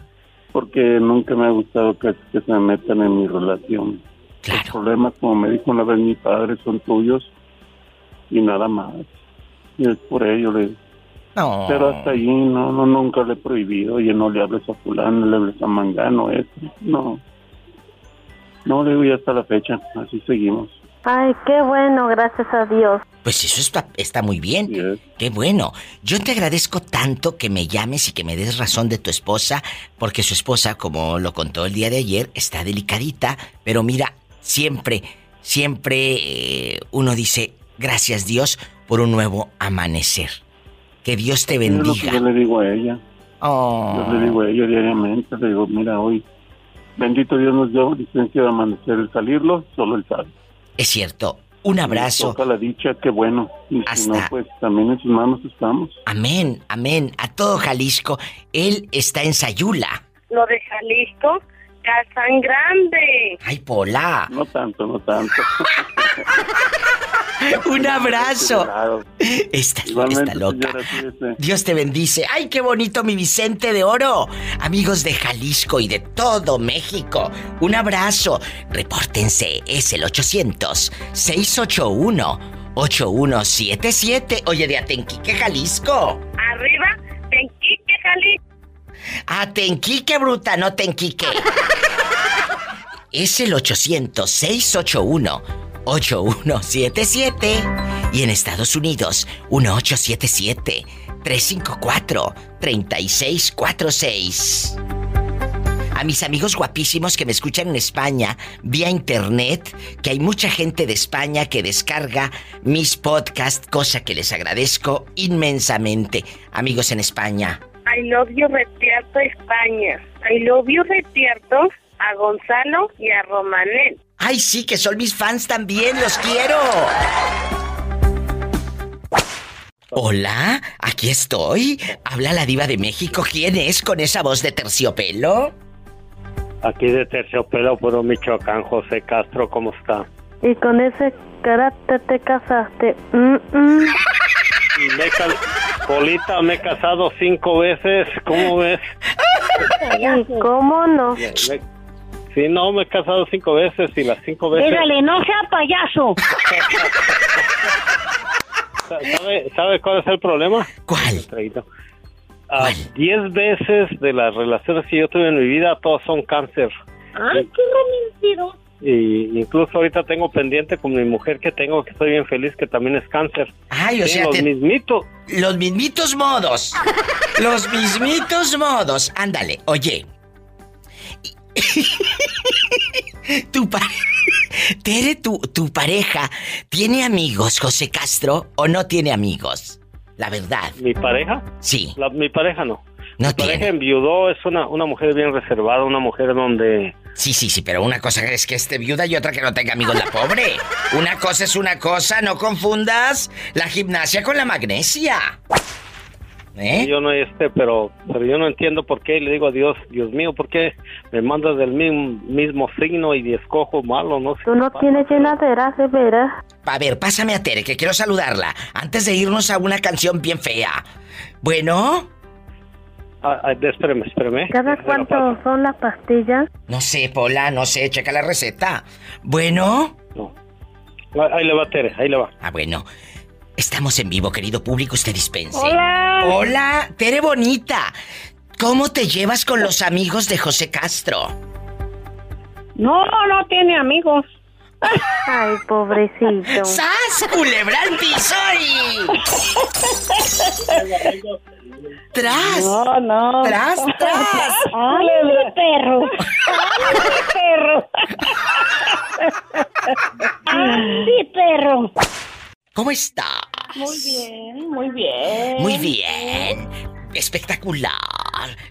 Porque nunca me ha gustado que, que se metan en mi relación. Claro. Los problemas, como me dijo una vez mi padre, son tuyos y nada más. Y es por ello, le No. Pero hasta allí no, no, nunca le he prohibido. Oye, no le hables a fulano, no le hables a mangano, eso. No. No le digo ya hasta la fecha. Así seguimos. Ay, qué bueno, gracias a Dios. Pues eso está, está muy bien. Qué bueno. Yo te agradezco tanto que me llames y que me des razón de tu esposa, porque su esposa, como lo contó el día de ayer, está delicadita, pero mira, siempre, siempre eh, uno dice, gracias Dios por un nuevo amanecer. Que Dios te Es lo que bendiga. yo le digo a ella. Oh. Yo le digo a ella diariamente. Le digo, mira, hoy, bendito Dios nos dio licencia de amanecer. El salirlo, solo el sabe. Es cierto. Un abrazo. Toca la dicha, qué bueno. Y si no, pues también en sus manos estamos. Amén, amén. A todo Jalisco. Él está en Sayula. Lo de Jalisco, Casan Grande. Ay, Pola. No tanto, no tanto. Un abrazo. Está, está loca. Dios te bendice. ¡Ay, qué bonito mi Vicente de Oro! Amigos de Jalisco y de todo México, un abrazo. Repórtense, es el 800-681-8177. Oye, de Atenquique, Jalisco. Arriba, Tenquique, Jalisco. Atenquique, bruta, no Tenquique. Es el 800-681-8177. Y en Estados Unidos, 1877-354-3646. a mis amigos guapísimos que me escuchan en España vía internet, que hay mucha gente de España que descarga mis podcasts, cosa que les agradezco inmensamente. Amigos en España. I love you, Retierto, España. I love you, Retierto, a Gonzalo y a Romanet. Ay, sí, que son mis fans también, los quiero. Hola, aquí estoy. Habla la diva de México. ¿Quién es con esa voz de terciopelo? Aquí de Terciopelo, Puro Michoacán, José Castro, ¿cómo está? Y con ese carácter te casaste. Mm, mm. Me he Polita, me he casado cinco veces, ¿cómo ves? ¿Y cómo no? Me- Sí, no, me he casado cinco veces y las cinco veces... Dígale, no sea payaso. ¿Sabe, ¿Sabe cuál es el problema? ¿Cuál? Ah, diez veces de las relaciones que yo tuve en mi vida, todas son cáncer. Ay, qué romántico. Y incluso ahorita tengo pendiente con mi mujer que tengo, que estoy bien feliz, que también es cáncer. Ay, o Sí, sea, los te- mismitos. Los mismitos modos. Los mismitos modos. Ándale, oye. tu pareja. Tere, tu, tu pareja, ¿tiene amigos, José Castro, o no tiene amigos? La verdad. ¿Mi pareja? Sí. La- mi pareja no. No mi pareja enviudó, es una, una mujer bien reservada, una mujer donde... Sí, sí, sí, pero una cosa es que esté viuda y otra que no tenga amigos la pobre. Una cosa es una cosa, no confundas la gimnasia con la magnesia. ¿Eh? Yo no este, pero, pero yo no entiendo por qué. Y le digo a Dios, Dios mío, ¿por qué me mandas del mismo, mismo signo y escojo malo? No sé. Tú no tienes llenadera, de veras. A ver, pásame a Tere, que quiero saludarla. Antes de irnos a una canción bien fea. Bueno, Ah, ah, espérame, espérame. ¿Cada cuánto son las pastillas? no sé, Pola, no sé, checa la receta. Bueno. Ah, Ahí le va, Tere, ahí le va. Ah, bueno. Estamos en vivo, querido público, usted dispense. Hola. Hola, Tere Bonita. ¿Cómo te llevas con los amigos de José Castro? No, no tiene amigos. Ay, pobrecito. ¡Sas, culebra al piso ¡Tras! No, no. ¡Tras, tras! ¡Ay, mi perro! ¡Ay, mi perro! ¡Ay, mi perro! ¿Cómo está? Muy bien, muy bien. Muy bien. Espectacular.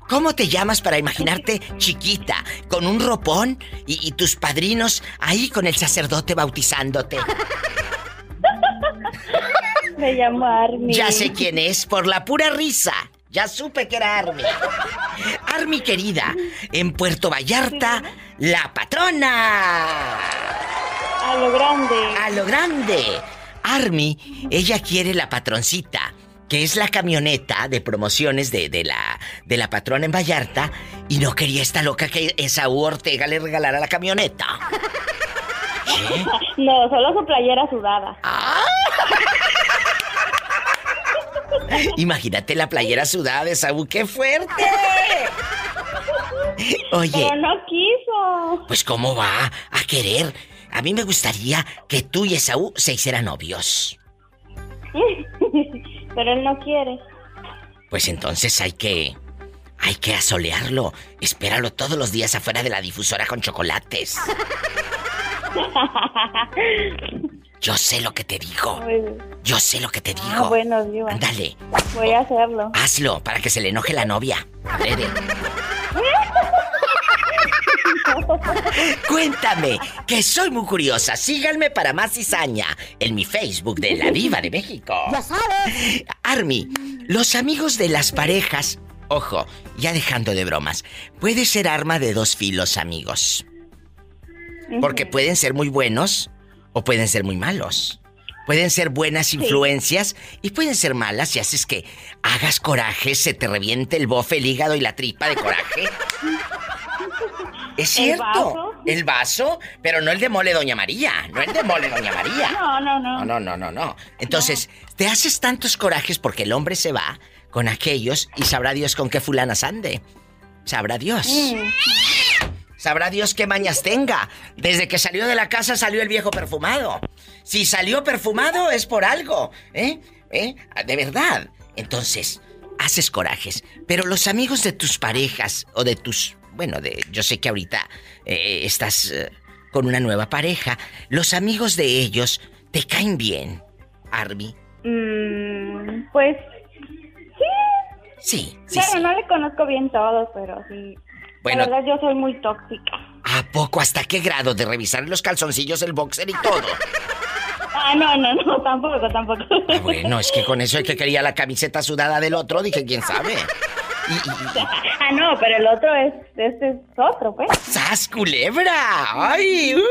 ¿Cómo te llamas para imaginarte chiquita, con un ropón y, y tus padrinos ahí con el sacerdote bautizándote? Me llamo Army. Ya sé quién es, por la pura risa. Ya supe que era Army. Army querida, en Puerto Vallarta, la patrona. A lo grande. A lo grande. Army, ella quiere la patroncita, que es la camioneta de promociones de, de la, de la patrona en Vallarta, y no quería esta loca que Esaú Ortega le regalara la camioneta. No, solo su playera sudada. Imagínate la playera sudada de Esaú, ¡qué fuerte! Oye, Pero no quiso. pues ¿cómo va a querer? A mí me gustaría que tú y Esaú se hicieran novios. Pero él no quiere. Pues entonces hay que. Hay que asolearlo. Espéralo todos los días afuera de la difusora con chocolates. Yo sé lo que te digo. Yo sé lo que te Ah, digo. bueno, Diva. Ándale, Voy a hacerlo. hazlo para que se le enoje la novia. Adrede. Cuéntame, que soy muy curiosa. Síganme para más cizaña en mi Facebook de La Diva de México. Ya sabes. Army, los amigos de las parejas, ojo, ya dejando de bromas, puede ser arma de dos filos, amigos. Porque pueden ser muy buenos o pueden ser muy malos. Pueden ser buenas influencias y pueden ser malas si haces que hagas coraje, se te reviente el bofe, el hígado y la tripa de coraje. Es ¿El cierto. vaso? El vaso, pero no el de mole Doña María, no el de mole Doña María. No, no, no. No, no, no, no, no. Entonces, te haces tantos corajes porque el hombre se va con aquellos y sabrá Dios con qué fulanas ande. Sabrá Dios. Mm. Sabrá Dios qué mañas tenga. Desde que salió de la casa salió el viejo perfumado. Si salió perfumado es por algo, ¿eh? ¿Eh? De verdad. Entonces, haces corajes. Pero los amigos de tus parejas o de tus bueno, de, yo sé que ahorita eh, estás eh, con una nueva pareja. Los amigos de ellos te caen bien, Arby. Mm, pues Sí, sí, Claro, sí. no le conozco bien todo, pero sí. Bueno. La verdad, yo soy muy tóxica. ¿A poco? ¿Hasta qué grado de revisar los calzoncillos, el boxer y todo? Ah, no, no, no, tampoco, tampoco. Ah, bueno, es que con eso es que quería la camiseta sudada del otro, dije, ¿quién sabe? ah, no, pero el otro es, este es otro, pues. ¡Sas, culebra! ¡Ay! uh!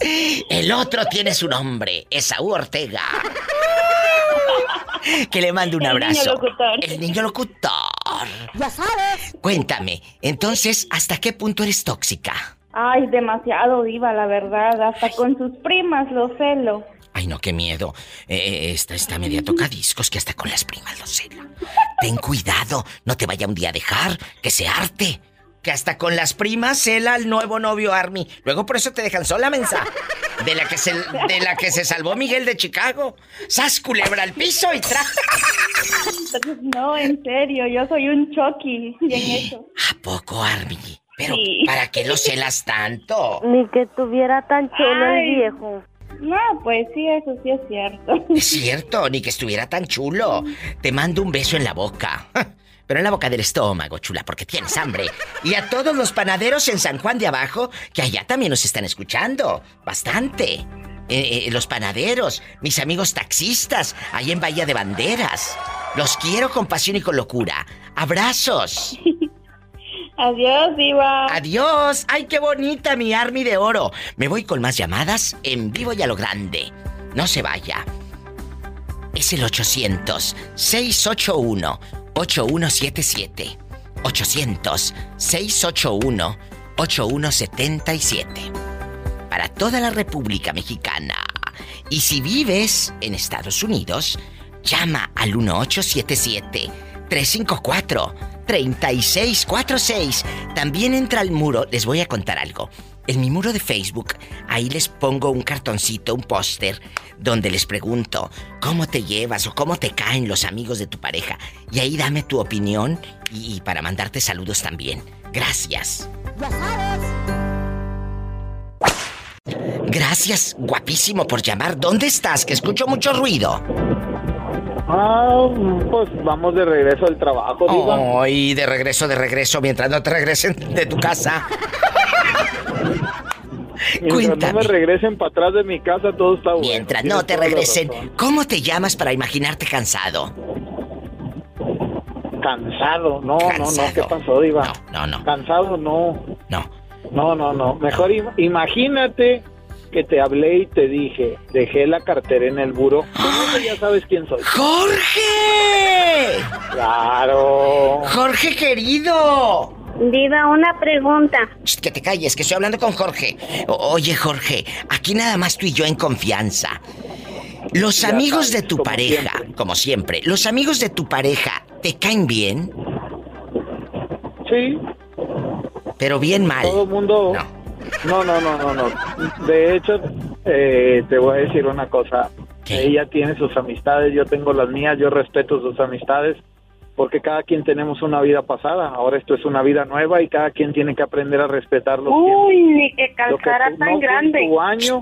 El otro tiene su nombre, Esaú Ortega. Que le mando un El niño abrazo. locutor. El niño locutor. Ya sabes. Cuéntame, entonces, ¿hasta qué punto eres tóxica? Ay, demasiado diva, la verdad. Hasta con sus primas lo celo. Ay, no, qué miedo. Eh, esta está media tocadiscos que hasta con las primas lo cela. Ten cuidado, no te vaya un día a dejar, que se arte. Que hasta con las primas cela al nuevo novio Army. Luego por eso te dejan sola, mensa. De la que se, de la que se salvó Miguel de Chicago. ¡Sas, culebra al piso y tra... No, en serio, yo soy un Chucky. Bien hecho. ¿A poco, Army? Pero, Sí. ¿para qué lo celas tanto? Ni que tuviera tan chulo el viejo. No, pues sí, eso sí es cierto. Es cierto, ni que estuviera tan chulo. Te mando un beso en la boca. Pero en la boca del estómago, chula, porque tienes hambre. Y a todos los panaderos en San Juan de Abajo, que allá también nos están escuchando. Bastante. Eh, eh, los panaderos, mis amigos taxistas, ahí en Bahía de Banderas. Los quiero con pasión y con locura. Abrazos. Adiós, Diva. Adiós. Ay, qué bonita mi Army de oro. Me voy con más llamadas en vivo y a lo grande. No se vaya. Es el 800-681-8177. 800-681-8177. Para toda la República Mexicana. Y si vives en Estados Unidos, llama al 1877-354-3646. También entra al muro, les voy a contar algo. En mi muro de Facebook, ahí les pongo un cartoncito, un póster, donde les pregunto cómo te llevas o cómo te caen los amigos de tu pareja. Y ahí dame tu opinión y, y para mandarte saludos también. Gracias. Gracias, guapísimo, por llamar. ¿Dónde estás? Que escucho mucho ruido. Ah, pues vamos de regreso al trabajo, Diva. Ay, de regreso, de regreso, mientras no te regresen de tu casa. Mientras no me regresen para atrás de mi casa, todo está bueno. Mientras no te regresen. ¿cómo te llamas para imaginarte cansado? Cansado, no, no, no, ¿qué Cansado. pasó, Diva? No, no. Cansado, no. No. No, no, no. Mejor im- imagínate que te hablé y te dije, dejé la cartera en el eso ya sabes quién soy. ¡Jorge! Claro. ¡Jorge querido! Diva, una pregunta. Shh, Que te calles, que estoy hablando con Jorge. O- oye, Jorge, aquí nada más tú y yo en confianza. Los Ya amigos sabes, de tu como pareja, como siempre, los amigos de tu pareja, ¿te caen bien? Sí. Pero bien mal. Todo el mundo... No, no, no, no, no. De hecho, eh, te voy a decir una cosa. Ella tiene sus amistades, yo tengo las mías, yo respeto sus amistades, porque cada quien tenemos una vida pasada. Ahora esto es una vida nueva y cada quien tiene que aprender a respetar los Uy, ni que Lo que calzara tú tan no fue en grande. tu año,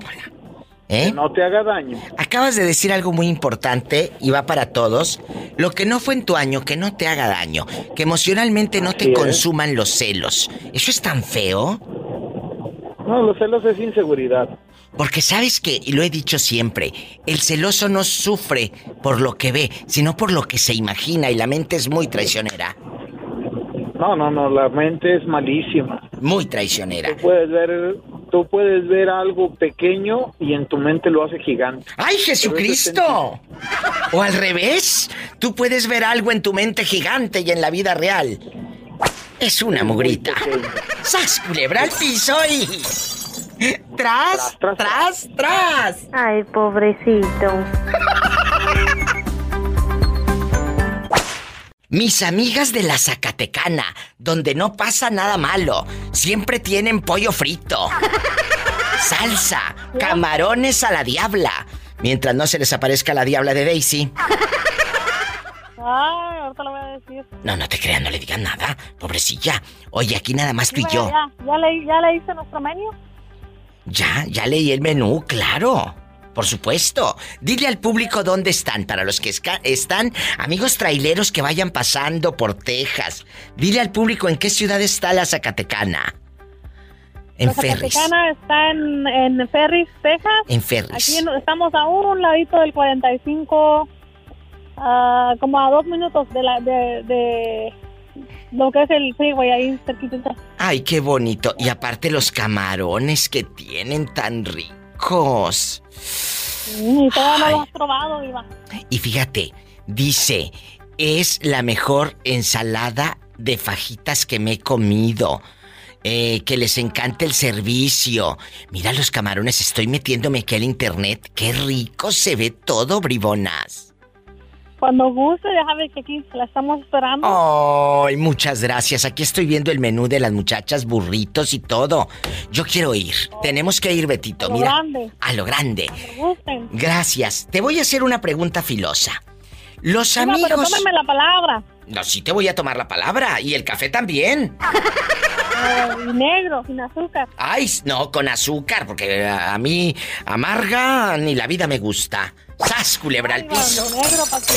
¿Eh? que no te haga daño. Acabas de decir algo muy importante y va para todos. Lo que no fue en tu año, que no te haga daño. Que emocionalmente no te es. consuman los celos. ¿Eso es tan feo? No, los celos es inseguridad. Porque sabes que, y lo he dicho siempre, el celoso no sufre por lo que ve, sino por lo que se imagina y la mente es muy traicionera. No, no, no, la mente es malísima. Muy traicionera. Tú puedes ver, tú puedes ver algo pequeño y en tu mente lo hace gigante. ¡Ay, Jesucristo! O al revés, tú puedes ver algo en tu mente gigante y en la vida real. Es una mugrita. ¡Sas, culebra al piso y... ¡Tras, tras, tras! Ay, pobrecito. Mis amigas de la Zacatecana, donde no pasa nada malo, siempre tienen pollo frito, salsa, camarones a la diabla, mientras no se les aparezca la diabla de Daisy. Ay, ahorita lo voy a decir. No, no te creas, no le digas nada. Pobrecilla. Oye, aquí nada más tú y yo. Ya, ya, leí, ya leíste nuestro menú. Ya, ya leí el menú, claro. Por supuesto. Dile al público dónde están, para los que están, amigos traileros que vayan pasando por Texas. Dile al público en qué ciudad está la Zacatecana. En La Ferris. Zacatecana está en, en Ferris, Texas. En Ferris. Aquí en- estamos a un ladito del 45, ah, como a dos minutos de, la, de, de lo que es el freeway ahí cerquita. Ay, qué bonito. Y aparte los camarones que tienen tan ricos. Y todavía no lo has probado. Y fíjate, dice, es la mejor ensalada de fajitas que me he comido. Eh, que les encanta el servicio. Mira los camarones, estoy metiéndome aquí al internet. Qué rico se ve todo, bribonas. Cuando guste, déjame que aquí la estamos esperando. Ay, muchas gracias. Aquí estoy viendo el menú de las muchachas, burritos y todo. Yo quiero ir. Tenemos que ir, Betito. Lo Mira. grande. A lo grande. Que gusten. Gracias. Te voy a hacer una pregunta filosa. Los Diva, pero amigos. tómame la palabra. No, sí te voy a tomar la palabra. Y el café también. Y negro, sin azúcar. Ay, no, con azúcar, porque a, a mí amarga ni la vida me gusta. ¡Sas, culebra al piso! negro para que,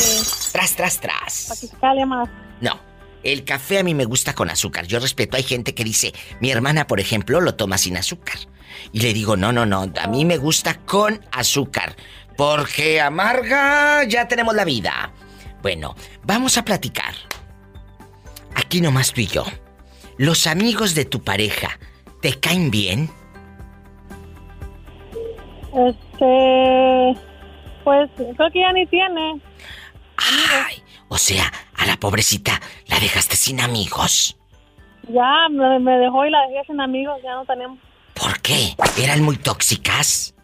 Tras, tras, tras. pa' que más. No, el café a mí me gusta con azúcar. Yo respeto, hay gente que dice, mi hermana, por ejemplo, lo toma sin azúcar. Y le digo, no, no, no, a mí me gusta con azúcar. Porque amarga ya tenemos la vida. Bueno, vamos a platicar. Aquí nomás tú y yo. ¿Los amigos de tu pareja te caen bien? Este. Pues creo que ya ni tiene. Ay, o sea, a la pobrecita la dejaste sin amigos. Ya me, me dejó y la dejé sin amigos, ya no tenemos. ¿Por qué? ¿Eran muy tóxicas?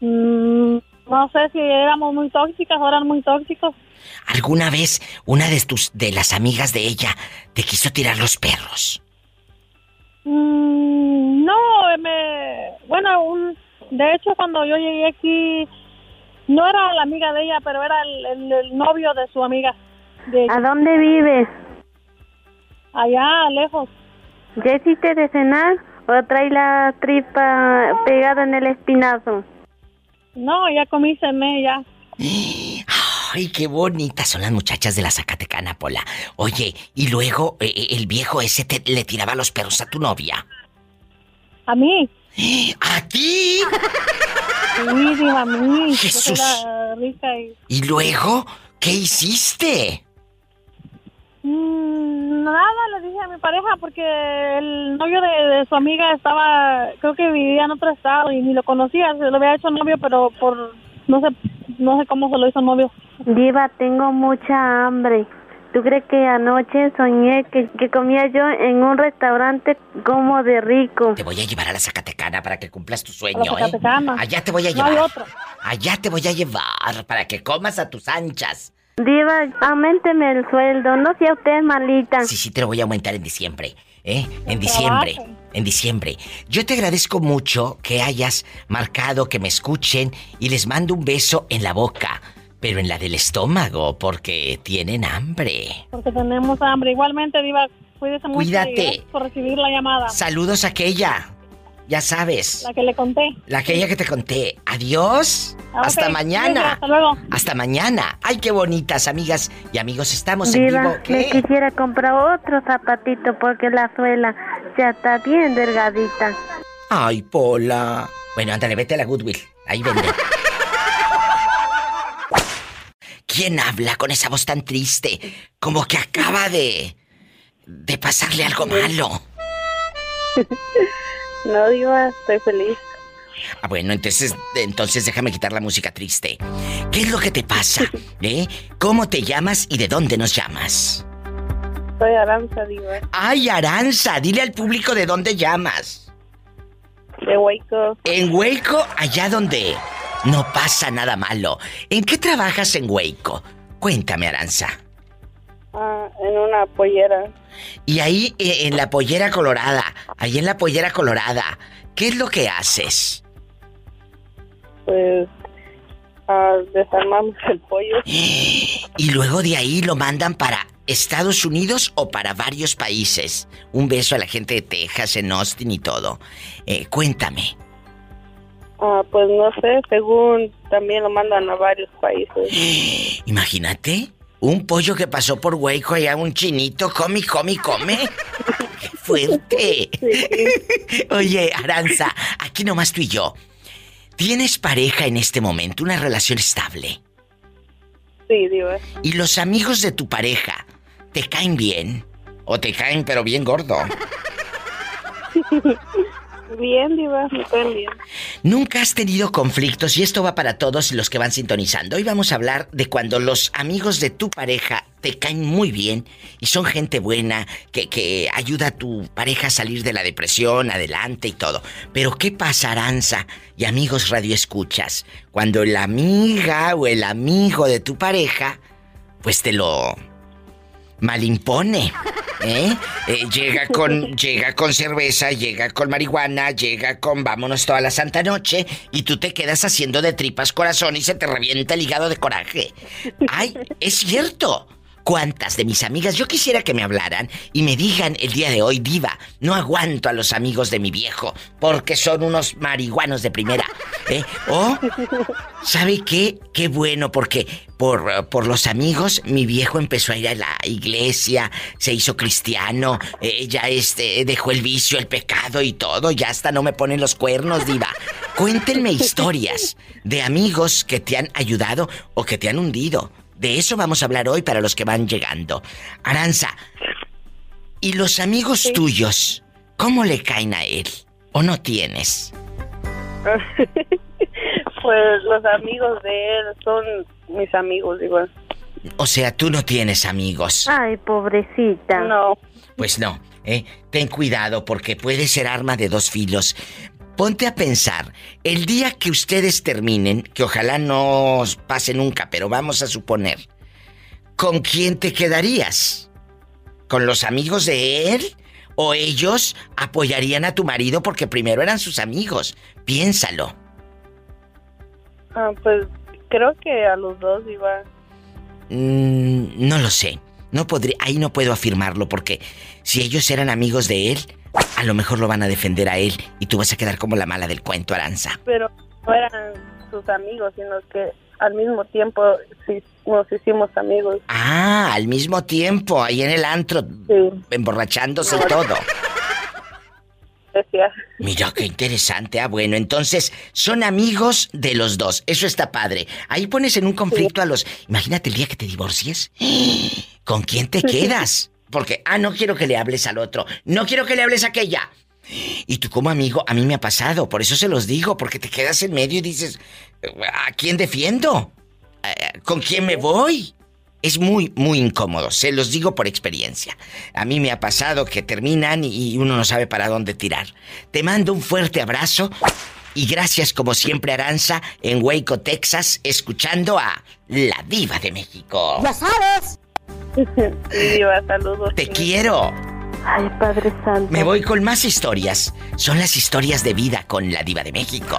Mm, no sé si éramos muy tóxicas o eran muy tóxicos. ¿Alguna vez una de tus de las amigas de ella te quiso tirar los perros? Mm, no, me. Bueno, un, de hecho, cuando yo llegué aquí, no era la amiga de ella, pero era el, el- el novio de su amiga. De, ¿A dónde vives? allá, lejos. ¿Ya hiciste de cenar o trae la tripa pegada en el espinazo? No, ya comí, cené, ya. Ay, qué bonitas son las muchachas de la Zacatecana, Pola. Oye, y luego eh, eh, el viejo ese te, le tiraba los perros a tu novia. ¿A mí? ¿A ti? Sí, diva, a mí. Jesús. y... ¿Y luego qué hiciste? Mm, nada, le dije a mi pareja porque el novio de, de su amiga estaba, creo que vivía en otro estado y ni lo conocía, se lo había hecho novio, pero por, no sé, no sé cómo se lo hizo novio. Diva, tengo mucha hambre. ¿Tú crees que anoche soñé que, que comía yo en un restaurante como de rico? Te voy a llevar a la Zacatecana para que cumplas tu A sueño. ¿eh? Allá te voy a No hay llevar. otro. Allá te voy a llevar para que comas a tus anchas. Diva, aumenteme el sueldo, no sea usted malita. Sí, sí, te lo voy a aumentar en diciembre, ¿eh? En diciembre. En diciembre. Yo te agradezco mucho que hayas marcado, que me escuchen y les mando un beso en la boca, pero en la del estómago, porque tienen hambre. Porque tenemos hambre. Igualmente, Diva, cuídese mucho. Cuídate. por recibir la llamada. Saludos a aquella. Ya sabes. La que le conté. La aquella que te conté. Adiós. Ah. Hasta mañana. Hasta luego. Hasta mañana. Ay, qué bonitas amigas y amigos. Estamos en Diva, vivo. me quisiera comprar otro zapatito porque la suela ya está bien delgadita. Ay, Pola. Bueno, ándale, vete a la Goodwill. Ahí vende. ¿Quién habla con esa voz tan triste? Como que acaba de. de pasarle algo malo. No, Diva, estoy feliz. Ah, bueno, entonces, entonces déjame quitar la música triste. ¿Qué es lo que te pasa? ¿Eh? ¿Cómo te llamas y de dónde nos llamas? Soy Aranza, Diva. Ay, Aranza, dile al público de dónde llamas. De Waco. En Waco, allá donde no pasa nada malo. ¿En qué trabajas en Waco? Cuéntame, Aranza. Ah, en una pollera. Y ahí eh, en la pollera colorada, ahí en la pollera colorada, ¿qué es lo que haces? Pues ah, desarmamos el pollo. Y luego de ahí lo mandan para Estados Unidos o para varios países. Un beso a la gente de Texas, en Austin y todo. Eh, cuéntame. Ah, pues no sé, según también lo mandan a varios países. Imagínate, un pollo que pasó por Hueco allá, un chinito, come, come, come. ¡Qué fuerte! Oye, Aranza, aquí nomás tú y yo. ¿Tienes pareja en este momento, una relación estable? Sí, digo. ¿Y los amigos de tu pareja te caen bien? ¿O te caen pero bien gordo? Bien, Diva, me caen bien. ¿Nunca has tenido conflictos? Y esto va para todos los que van sintonizando. Hoy vamos a hablar de cuando los amigos de tu pareja te caen muy bien y son gente buena, que, que ayuda a tu pareja a salir de la depresión, adelante y todo. Pero ¿qué pasa, Aranza y amigos radioescuchas? Cuando la amiga o el amigo de tu pareja, pues te lo malimpone. ¿Eh? ¿eh? llega con llega con cerveza, llega con marihuana, llega con vámonos toda la santa noche y tú te quedas haciendo de tripas corazón y se te revienta el hígado de coraje. Ay, es cierto. ¿Cuántas de mis amigas yo quisiera que me hablaran y me digan el día de hoy, diva, no aguanto a los amigos de mi viejo porque son unos marihuanos de primera? ¿Eh? O, ¿sabe qué? Qué bueno porque por, por los amigos mi viejo empezó a ir a la iglesia, se hizo cristiano, eh, ya este, dejó el vicio, el pecado y todo, ya hasta no me ponen los cuernos, diva. Cuéntenme historias de amigos que te han ayudado o que te han hundido. De eso vamos a hablar hoy para los que van llegando. Aranza, ¿y los amigos tuyos, cómo le caen a él? ¿O no tienes? pues los amigos de él son mis amigos, igual. O sea, tú no tienes amigos. Ay, pobrecita. No. Pues no, ¿eh? Ten cuidado porque puede ser arma de dos filos. Ponte a pensar, el día que ustedes terminen, que ojalá no pase nunca, pero vamos a suponer, ¿con quién te quedarías? ¿Con los amigos de él? ¿O ellos apoyarían a tu marido porque primero eran sus amigos? Piénsalo. Ah, pues creo que a los dos iba. Mm, no lo sé. No podría, ahí no puedo afirmarlo porque si ellos eran amigos de él, a lo mejor lo van a defender a él y tú vas a quedar como la mala del cuento, Aranza. Pero no eran sus amigos, sino que al mismo tiempo sí, nos hicimos amigos. Ah, al mismo tiempo, ahí en el antro, emborrachándose y todo. Decía. Mira qué interesante. Ah, bueno, entonces son amigos de los dos. Eso está padre. Ahí pones en un conflicto a los. Imagínate el día que te divorcies. ¿Con quién te quedas? Porque, ah, no quiero que le hables al otro. No quiero que le hables a aquella. Y tú como amigo, a mí me ha pasado, por eso se los digo, porque te quedas en medio y dices, ¿a quién defiendo? ¿Con quién me voy? Es muy, muy incómodo, se los digo por experiencia. A mí me ha pasado que terminan y uno no sabe para dónde tirar. Te mando un fuerte abrazo y gracias como siempre Aranza en Waco, Texas, escuchando a La Diva de México. ¡Ya sabes! Diva, saludos. Te quiero. Ay, Padre Santo. Me voy con más historias. Son las historias de vida con la Diva de México.